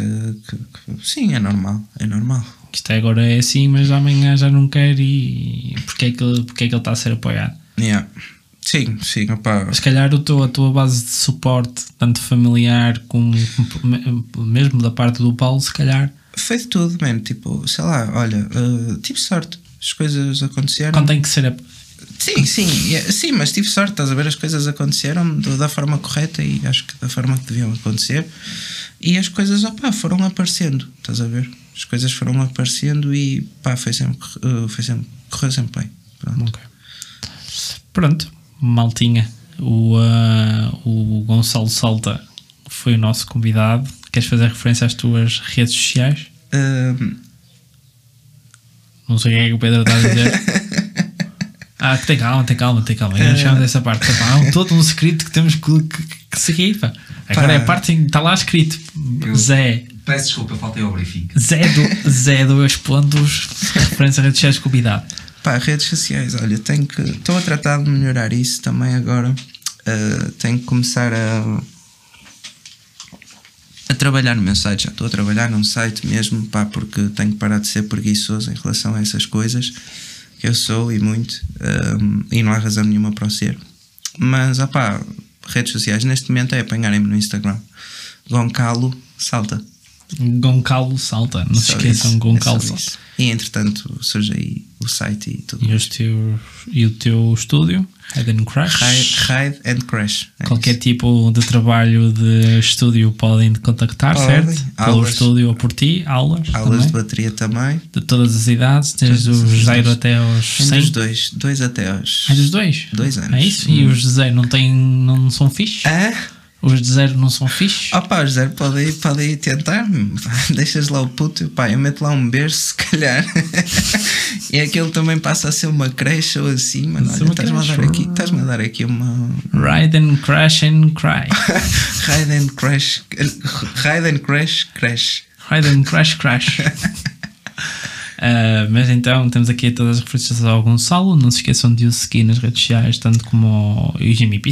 Speaker 2: que- que- sim, é normal, é normal.
Speaker 1: Que Isto agora é assim, mas amanhã já não quer e porque é que, ele- porque é que ele está a ser apoiado?
Speaker 2: Yeah, Sim, sim, opá.
Speaker 1: Se calhar o teu, a tua base de suporte, tanto familiar como mesmo da parte do Paulo, se calhar.
Speaker 2: Foi de tudo, mano. Tipo, sei lá, olha, uh, tive sorte. As coisas aconteceram.
Speaker 1: Quando tem que ser a...
Speaker 2: Sim, sim, é- sim, mas tive sorte, estás a ver? As coisas aconteceram da forma correta e acho que da forma que deviam acontecer. E as coisas, opá, foram aparecendo, estás a ver? As coisas foram aparecendo e pá, foi sempre, uh, foi sempre correu sempre bem. Pronto.
Speaker 1: Ok. Pronto, maltinha. O, uh, o Gonçalo Salta foi o nosso convidado. Queres fazer referência às tuas redes sociais?
Speaker 2: Uh,
Speaker 1: Não sei o que é que o Pedro está a dizer. ah, tem calma, tem calma, tem calma. Ainda não chegamos dessa parte. Pá, há um, todo um escrito que temos que, que, que seguir. Pá. Agora
Speaker 2: Pá.
Speaker 1: é a parte está lá escrito Zé.
Speaker 3: Peço desculpa, eu faltei ao briefing.
Speaker 1: Zé, do, Zé dois pontos, referência às redes sociais convidado.
Speaker 2: Pá, redes sociais, olha, tenho que. Estou a tratar de melhorar isso também agora. Uh, tenho que começar a. a trabalhar no meu site. Já estou a trabalhar num site mesmo, pá, porque tenho que parar de ser preguiçoso em relação a essas coisas que eu sou e muito. um, e não há razão nenhuma para o ser. Mas, ah pá, redes sociais, neste momento é apanharem-me no Instagram. Goncalo salta.
Speaker 1: Goncalo Salta, não se esqueçam,
Speaker 2: isso,
Speaker 1: Goncalo
Speaker 2: é
Speaker 1: Salta.
Speaker 2: E entretanto surge aí o site e tudo.
Speaker 1: E, os teus, e o teu estúdio, Head and Crash.
Speaker 2: Hide, hide and Crash. É
Speaker 1: Qualquer
Speaker 2: isso.
Speaker 1: tipo de trabalho de estúdio podem te contactar,
Speaker 2: Podem.
Speaker 1: certo? Pelo
Speaker 2: Aulas.
Speaker 1: estúdio ou por ti, aulas,
Speaker 2: Aulas de
Speaker 1: também,
Speaker 2: bateria também.
Speaker 1: de todas as idades, desde os
Speaker 2: as
Speaker 1: zero
Speaker 2: idades.
Speaker 1: até aos
Speaker 2: Tem
Speaker 1: 100.
Speaker 2: dos dois, dois até aos.
Speaker 1: Ah, dos dois?
Speaker 2: Dois anos.
Speaker 1: É isso? E
Speaker 2: Hum.
Speaker 1: os de zero não, têm, não são fixe?
Speaker 2: Ah?
Speaker 1: Os de zero não são fixe?
Speaker 2: Opa, José, pode ir, pode ir tentar. Deixas lá o puto, pá, eu meto lá um berço, se calhar. e aquilo também passa a ser uma creche ou assim, mano. Olha, estás-me a dar aqui, estás-me a dar aqui uma.
Speaker 1: Ride and Crash and Cry.
Speaker 2: Ride and Crash. Ride and Crash, Crash.
Speaker 1: Ride and Crash Crash. Ah, mas então temos aqui todas as referências ao Gonçalo. Não se esqueçam de o seguir nas redes sociais, tanto como o, Jimmy P.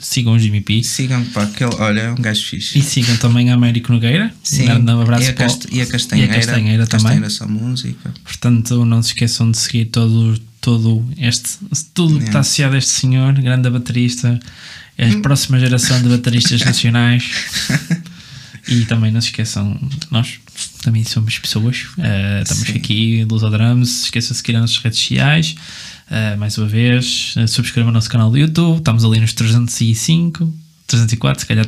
Speaker 1: Sigam o Jimmy P.
Speaker 2: Sigam, pá, aquele, olha, é um gajo fixe.
Speaker 1: E sigam também a Américo Nogueira.
Speaker 2: Sim,
Speaker 1: um abraço
Speaker 2: e, a Cast- e a Castanheira.
Speaker 1: e a Castanheira também.
Speaker 2: Castanheira só música.
Speaker 1: Portanto, não se esqueçam de seguir todo, todo este, tudo que está associado a este senhor, grande baterista, é
Speaker 2: Hum.
Speaker 1: a próxima geração de bateristas nacionais. E também não se esqueçam, de nós também somos pessoas, eh, estamos
Speaker 2: Sim.
Speaker 1: aqui, se esqueçam de seguir as nossas redes sociais. eh, mais uma vez, eh, subscrevam o nosso canal do YouTube, estamos ali nos 305, 304, se calhar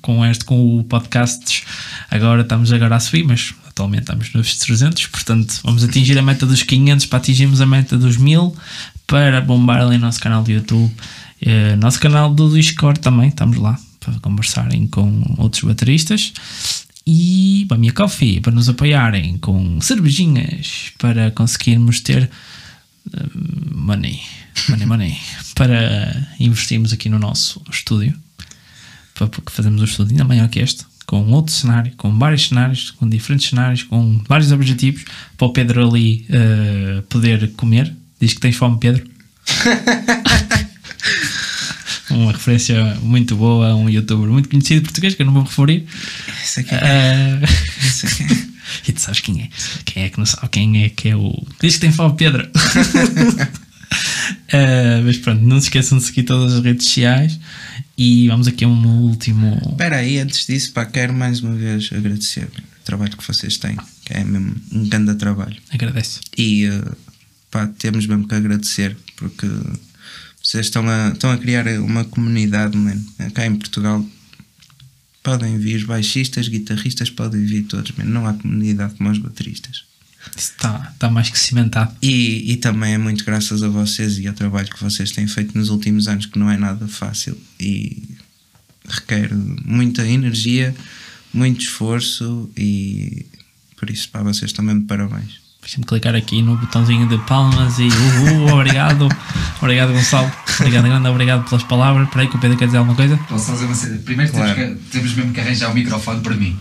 Speaker 1: com este, com o podcast, agora estamos agora a subir, mas atualmente estamos nos 300, portanto vamos atingir a meta dos 500 para atingirmos a meta dos 1000 para bombar ali o nosso canal do YouTube. Nosso canal do Discord também, estamos lá para conversarem com outros bateristas. E a minha coffee para nos apoiarem com cervejinhas para conseguirmos ter eh, money, money, money para investirmos aqui no nosso estúdio para porque fazemos um estúdio ainda maior que este com outro cenário, com vários cenários, com diferentes cenários, com vários objetivos para o Pedro ali eh, poder comer. Diz que tens fome, Pedro. Uma referência muito boa a um youtuber muito conhecido português que eu não vou referir.
Speaker 2: Esse aqui é.
Speaker 1: Eh,
Speaker 2: Esse aqui é.
Speaker 1: e tu sabes quem é? Quem é que não sabe quem é que é o. Diz que tem fome, Pedro. Eh, mas pronto, não se esqueçam de seguir todas as redes sociais. E vamos aqui a um último.
Speaker 2: Espera aí, antes disso, pá, quero mais uma vez agradecer o trabalho que vocês têm, que é mesmo um grande trabalho.
Speaker 1: Agradeço.
Speaker 2: E eh, pá, temos mesmo que agradecer porque vocês estão a, estão a criar uma comunidade, mano. Cá em Portugal podem vir os baixistas, guitarristas, podem vir todos, mano. Não há comunidade como os bateristas.
Speaker 1: Está tá mais que cimentado.
Speaker 2: E, e também é muito graças a vocês e ao trabalho que vocês têm feito nos últimos anos, que não é nada fácil e requer muita energia, muito esforço e por isso, para vocês também de parabéns.
Speaker 1: Deixa-me clicar aqui no botãozinho de palmas e uhul, obrigado. obrigado, Gonçalo. Obrigado, grande obrigado pelas palavras. Espera aí que o Pedro quer dizer alguma coisa.
Speaker 3: Posso fazer uma cena? Primeiro
Speaker 2: Claro.
Speaker 3: temos, que, temos mesmo que arranjar o microfone para mim.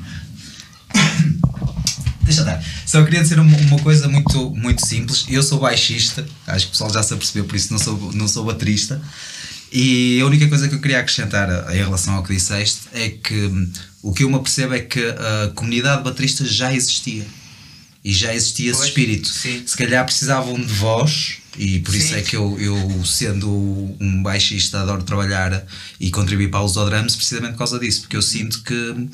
Speaker 3: Deixa estar. Só queria dizer uma, uma coisa muito, muito simples. Eu sou baixista, acho que o pessoal já se apercebeu, por isso não sou, não sou baterista. E a única coisa que eu queria acrescentar em relação ao que disseste é que hum, o que eu me apercebo é que a comunidade de bateristas já existia. E já existia esse
Speaker 2: Pois,
Speaker 3: espírito.
Speaker 2: sim.
Speaker 3: Se calhar precisavam de voz, e por isso
Speaker 2: Sim.
Speaker 3: é que eu, eu, sendo um baixista, adoro trabalhar e contribuir para os Drums precisamente por causa disso, porque eu sinto que,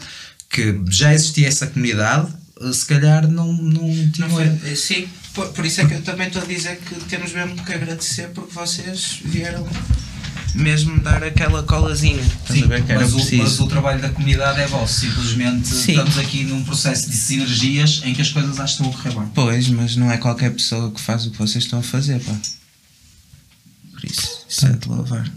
Speaker 3: que já existia essa comunidade, eh, se calhar não, não tinham.
Speaker 2: Não foi- sim, por, por isso é que eu também estou a dizer que temos mesmo que agradecer porque vocês vieram mesmo dar aquela colazinha. Estás a ver que era
Speaker 3: mas, o, mas o trabalho da comunidade é vosso, simplesmente
Speaker 2: Sim.
Speaker 3: estamos aqui num processo de sinergias em que as coisas acho que estão a correr bem.
Speaker 2: Pois, mas não é qualquer pessoa que faz o que vocês estão a fazer, pá. Por isso, isso é de louvar.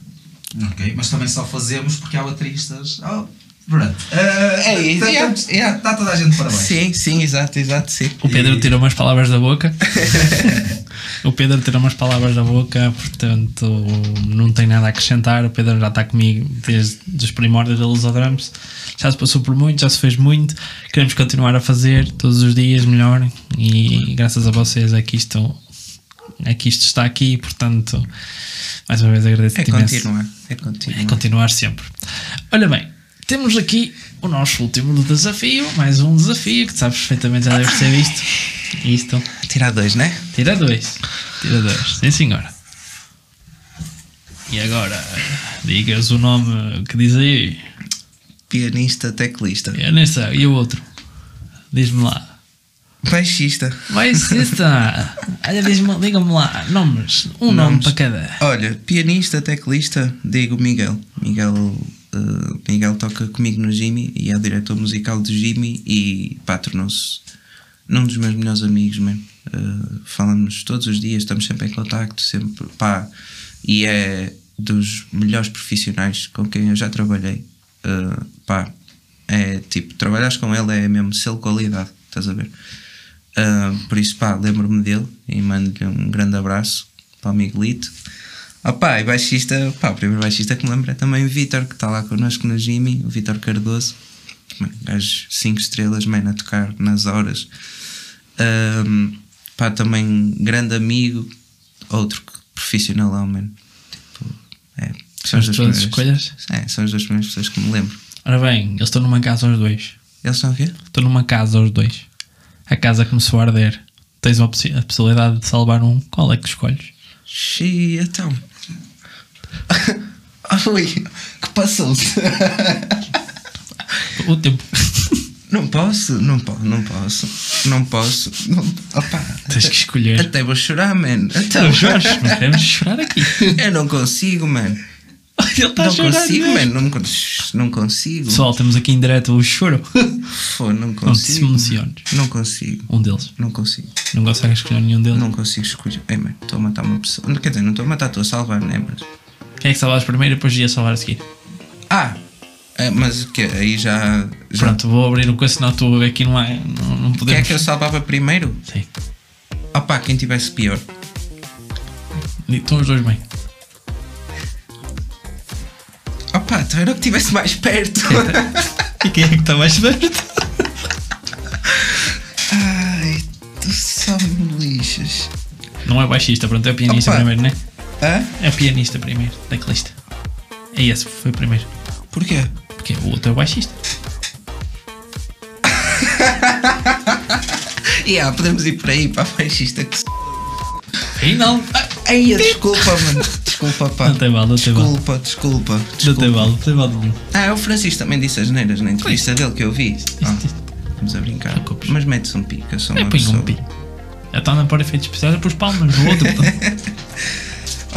Speaker 3: Ok, mas também só fazemos porque há bateristas. Oh, pronto. Eh,
Speaker 2: É isso,
Speaker 3: tá-
Speaker 2: yeah,
Speaker 3: tá-
Speaker 2: yeah.
Speaker 3: Está toda a gente para baixo.
Speaker 2: Sim, sim, exato, exato, sim.
Speaker 1: O Pedro
Speaker 3: E-
Speaker 1: tirou umas palavras da boca. o Pedro tirou umas palavras da boca, portanto não tem nada a acrescentar. O Pedro já está comigo desde os primórdios da Lusodrams. Já se passou por muito, já se fez muito. Queremos continuar a fazer todos os dias melhor e graças a vocês é que isto, é que isto está aqui. Portanto, mais uma vez agradeço
Speaker 2: É continuar, é continuar.
Speaker 1: É continuar sempre. Olha bem, temos aqui o nosso último desafio, mais um desafio que sabes perfeitamente, já deves ter visto. Isto.
Speaker 2: Tirar dois, né?
Speaker 1: Tira dois. Tira dois. Sim, senhora. E agora, digas o nome que diz aí.
Speaker 2: Pianista, teclista.
Speaker 1: Sei. E o outro? Diz-me lá.
Speaker 2: Baixista.
Speaker 1: Vai sexta. Olha, diga-me lá. Nomes. Um nome
Speaker 2: Nomes.
Speaker 1: para cada.
Speaker 2: Olha, pianista, teclista, digo Miguel. Miguel, eh, Miguel toca comigo no Jimmy e é o diretor musical do Jimmy e pá, tornou-se num dos meus melhores amigos, mesmo. falamos todos os dias, estamos sempre em contacto, sempre, pá, e é dos melhores profissionais com quem eu já trabalhei. Eh, pá, é tipo, trabalhares com ele é mesmo selo qualidade, estás a ver? Ah, por isso, pá, lembro-me dele e mando-lhe um grande abraço para o Miguelito. Pá, e baixista, pá, o primeiro baixista que me lembro é também o Vitor, que está lá connosco no Jimmy, o Vitor Cardoso, Também, gajo 5 estrelas, man, a tocar nas horas. Ahm, pá, também um grande amigo, outro profissional, man. Tipo, é, são
Speaker 1: As
Speaker 2: as duas
Speaker 1: escolhas?
Speaker 2: É, são as duas primeiras pessoas que me lembro.
Speaker 1: Ora bem, eles estão numa casa os dois.
Speaker 2: Eles são o quê?
Speaker 1: Estou numa casa os dois. A casa começou a arder. Tens a possibilidade de salvar um. Qual é que escolhes?
Speaker 2: Xi, então. Ui, que passou-se?
Speaker 1: O tempo.
Speaker 2: Não posso, não posso, não posso, não posso. Não, opa,
Speaker 1: Tens que escolher.
Speaker 2: até vou chorar, man. Então,
Speaker 1: Não chores, não queremos chorar aqui.
Speaker 2: eu não consigo, man.
Speaker 1: Ele está a
Speaker 2: Não
Speaker 1: chorar.
Speaker 2: consigo, man. Não, con- não consigo.
Speaker 1: Pessoal, temos aqui em direto o choro.
Speaker 2: Fô, não
Speaker 1: Não
Speaker 2: consigo.
Speaker 1: emociones.
Speaker 2: Não consigo.
Speaker 1: Um deles.
Speaker 2: Não consigo.
Speaker 1: Não consegues escolher nenhum deles.
Speaker 2: Não consigo escolher. Ei, man, estou a matar uma pessoa. Quer dizer, não estou a matar, estou a salvar, né? Mas...
Speaker 1: Quem é que salvas primeiro e depois ia salvar a seguir?
Speaker 2: Ah! é, mas o que Aí já. já...
Speaker 1: Pronto, vou abrir o coisa, senão tu aqui não, é, não, não
Speaker 2: Quem é
Speaker 1: podemos.
Speaker 2: que eu salvava primeiro?
Speaker 1: Sim.
Speaker 2: Opá, quem tivesse pior.
Speaker 1: Estão os dois bem.
Speaker 2: Opá, então era o que estivesse mais perto.
Speaker 1: E quem é que está mais perto?
Speaker 2: Ai, tu só me lixas.
Speaker 1: Não é baixista, pronto, é pianista
Speaker 2: Opa.
Speaker 1: primeiro, né?
Speaker 2: Hã?
Speaker 1: É pianista primeiro, teclista. É esse, foi o primeiro.
Speaker 2: Porquê?
Speaker 1: Porque o outro é o baixista.
Speaker 2: Yeah, podemos ir por aí para a baixista que se.
Speaker 1: E não. Ah,
Speaker 2: Ai, desculpa, mano. Desculpa, pá.
Speaker 1: Não tem mal, não tem mal.
Speaker 2: Desculpa, desculpa.
Speaker 1: Não tem mal, não tem mal nenhum.
Speaker 2: Ah, o Francisco também disse as neiras na entrevista dele que eu vi. Ah, vamos a brincar. Mas mete-se um pico, eu sou
Speaker 1: Eu
Speaker 2: uma
Speaker 1: ponho
Speaker 2: pessoa.
Speaker 1: um pi. Já está na para efeitos especiais, é para os palmas do outro.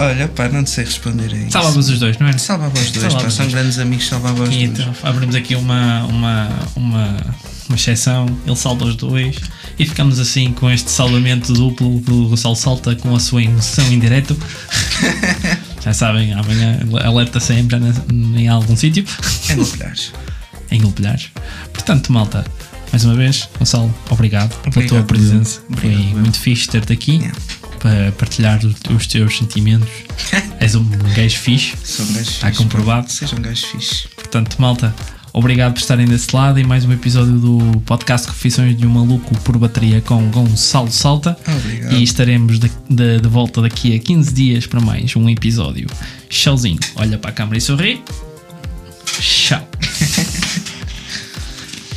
Speaker 2: Olha, pá, não sei responder a isso.
Speaker 1: Salvavas os dois, não é?
Speaker 2: Salvava os dois,
Speaker 1: Salvava
Speaker 2: pá,
Speaker 1: os
Speaker 2: são
Speaker 1: dois.
Speaker 2: grandes amigos, salvava os
Speaker 1: E
Speaker 2: dois.
Speaker 1: então abrimos aqui uma, uma, uma, uma exceção, ele salva os dois e ficamos assim com este salvamento duplo do Gonçalo Salta com a sua emoção em direto. Já sabem, amanhã alerta sempre em algum sítio,
Speaker 2: É nucleares.
Speaker 1: em Golpilhares. Portanto, malta, mais uma vez, Gonçalo, obrigado, pela
Speaker 2: Obrigado,
Speaker 1: tua presença.
Speaker 2: Obrigado,
Speaker 1: Foi muito fixe ter-te aqui
Speaker 2: Yeah.
Speaker 1: Para partilhar os, teus sentimentos. És um gajo fixe.
Speaker 2: São gajos
Speaker 1: Está
Speaker 2: fixes,
Speaker 1: comprovado.
Speaker 2: pá. Sejam gajos fixes.
Speaker 1: Portanto, malta, obrigado por estarem desse lado e mais um episódio do podcast Confissões de um Maluco por Bateria com Gonçalo Salta.
Speaker 2: Obrigado.
Speaker 1: E estaremos de, de- de volta daqui a 15 dias para mais um episódio. Tchauzinho. Olha para a câmera e sorri. Tchau.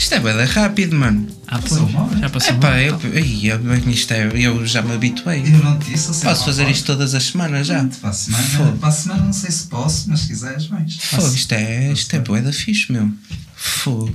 Speaker 2: Isto é bem rápido, mano.
Speaker 1: Ah,
Speaker 3: Passou
Speaker 1: pois,
Speaker 3: uma hora.
Speaker 1: já passou
Speaker 2: É
Speaker 1: uma
Speaker 2: pá,
Speaker 1: hora.
Speaker 2: eu, eu, isto é, eu já me habituei.
Speaker 3: Eu não te disse,
Speaker 2: Posso
Speaker 3: lá,
Speaker 2: fazer
Speaker 3: pode.
Speaker 2: isto todas as semanas já.
Speaker 3: Para a semana,
Speaker 2: Fogo.
Speaker 3: para a semana não sei se posso, mas se quiseres, vens.
Speaker 2: Fogo, isto é, isto é bué da fixe, meu. Fogo.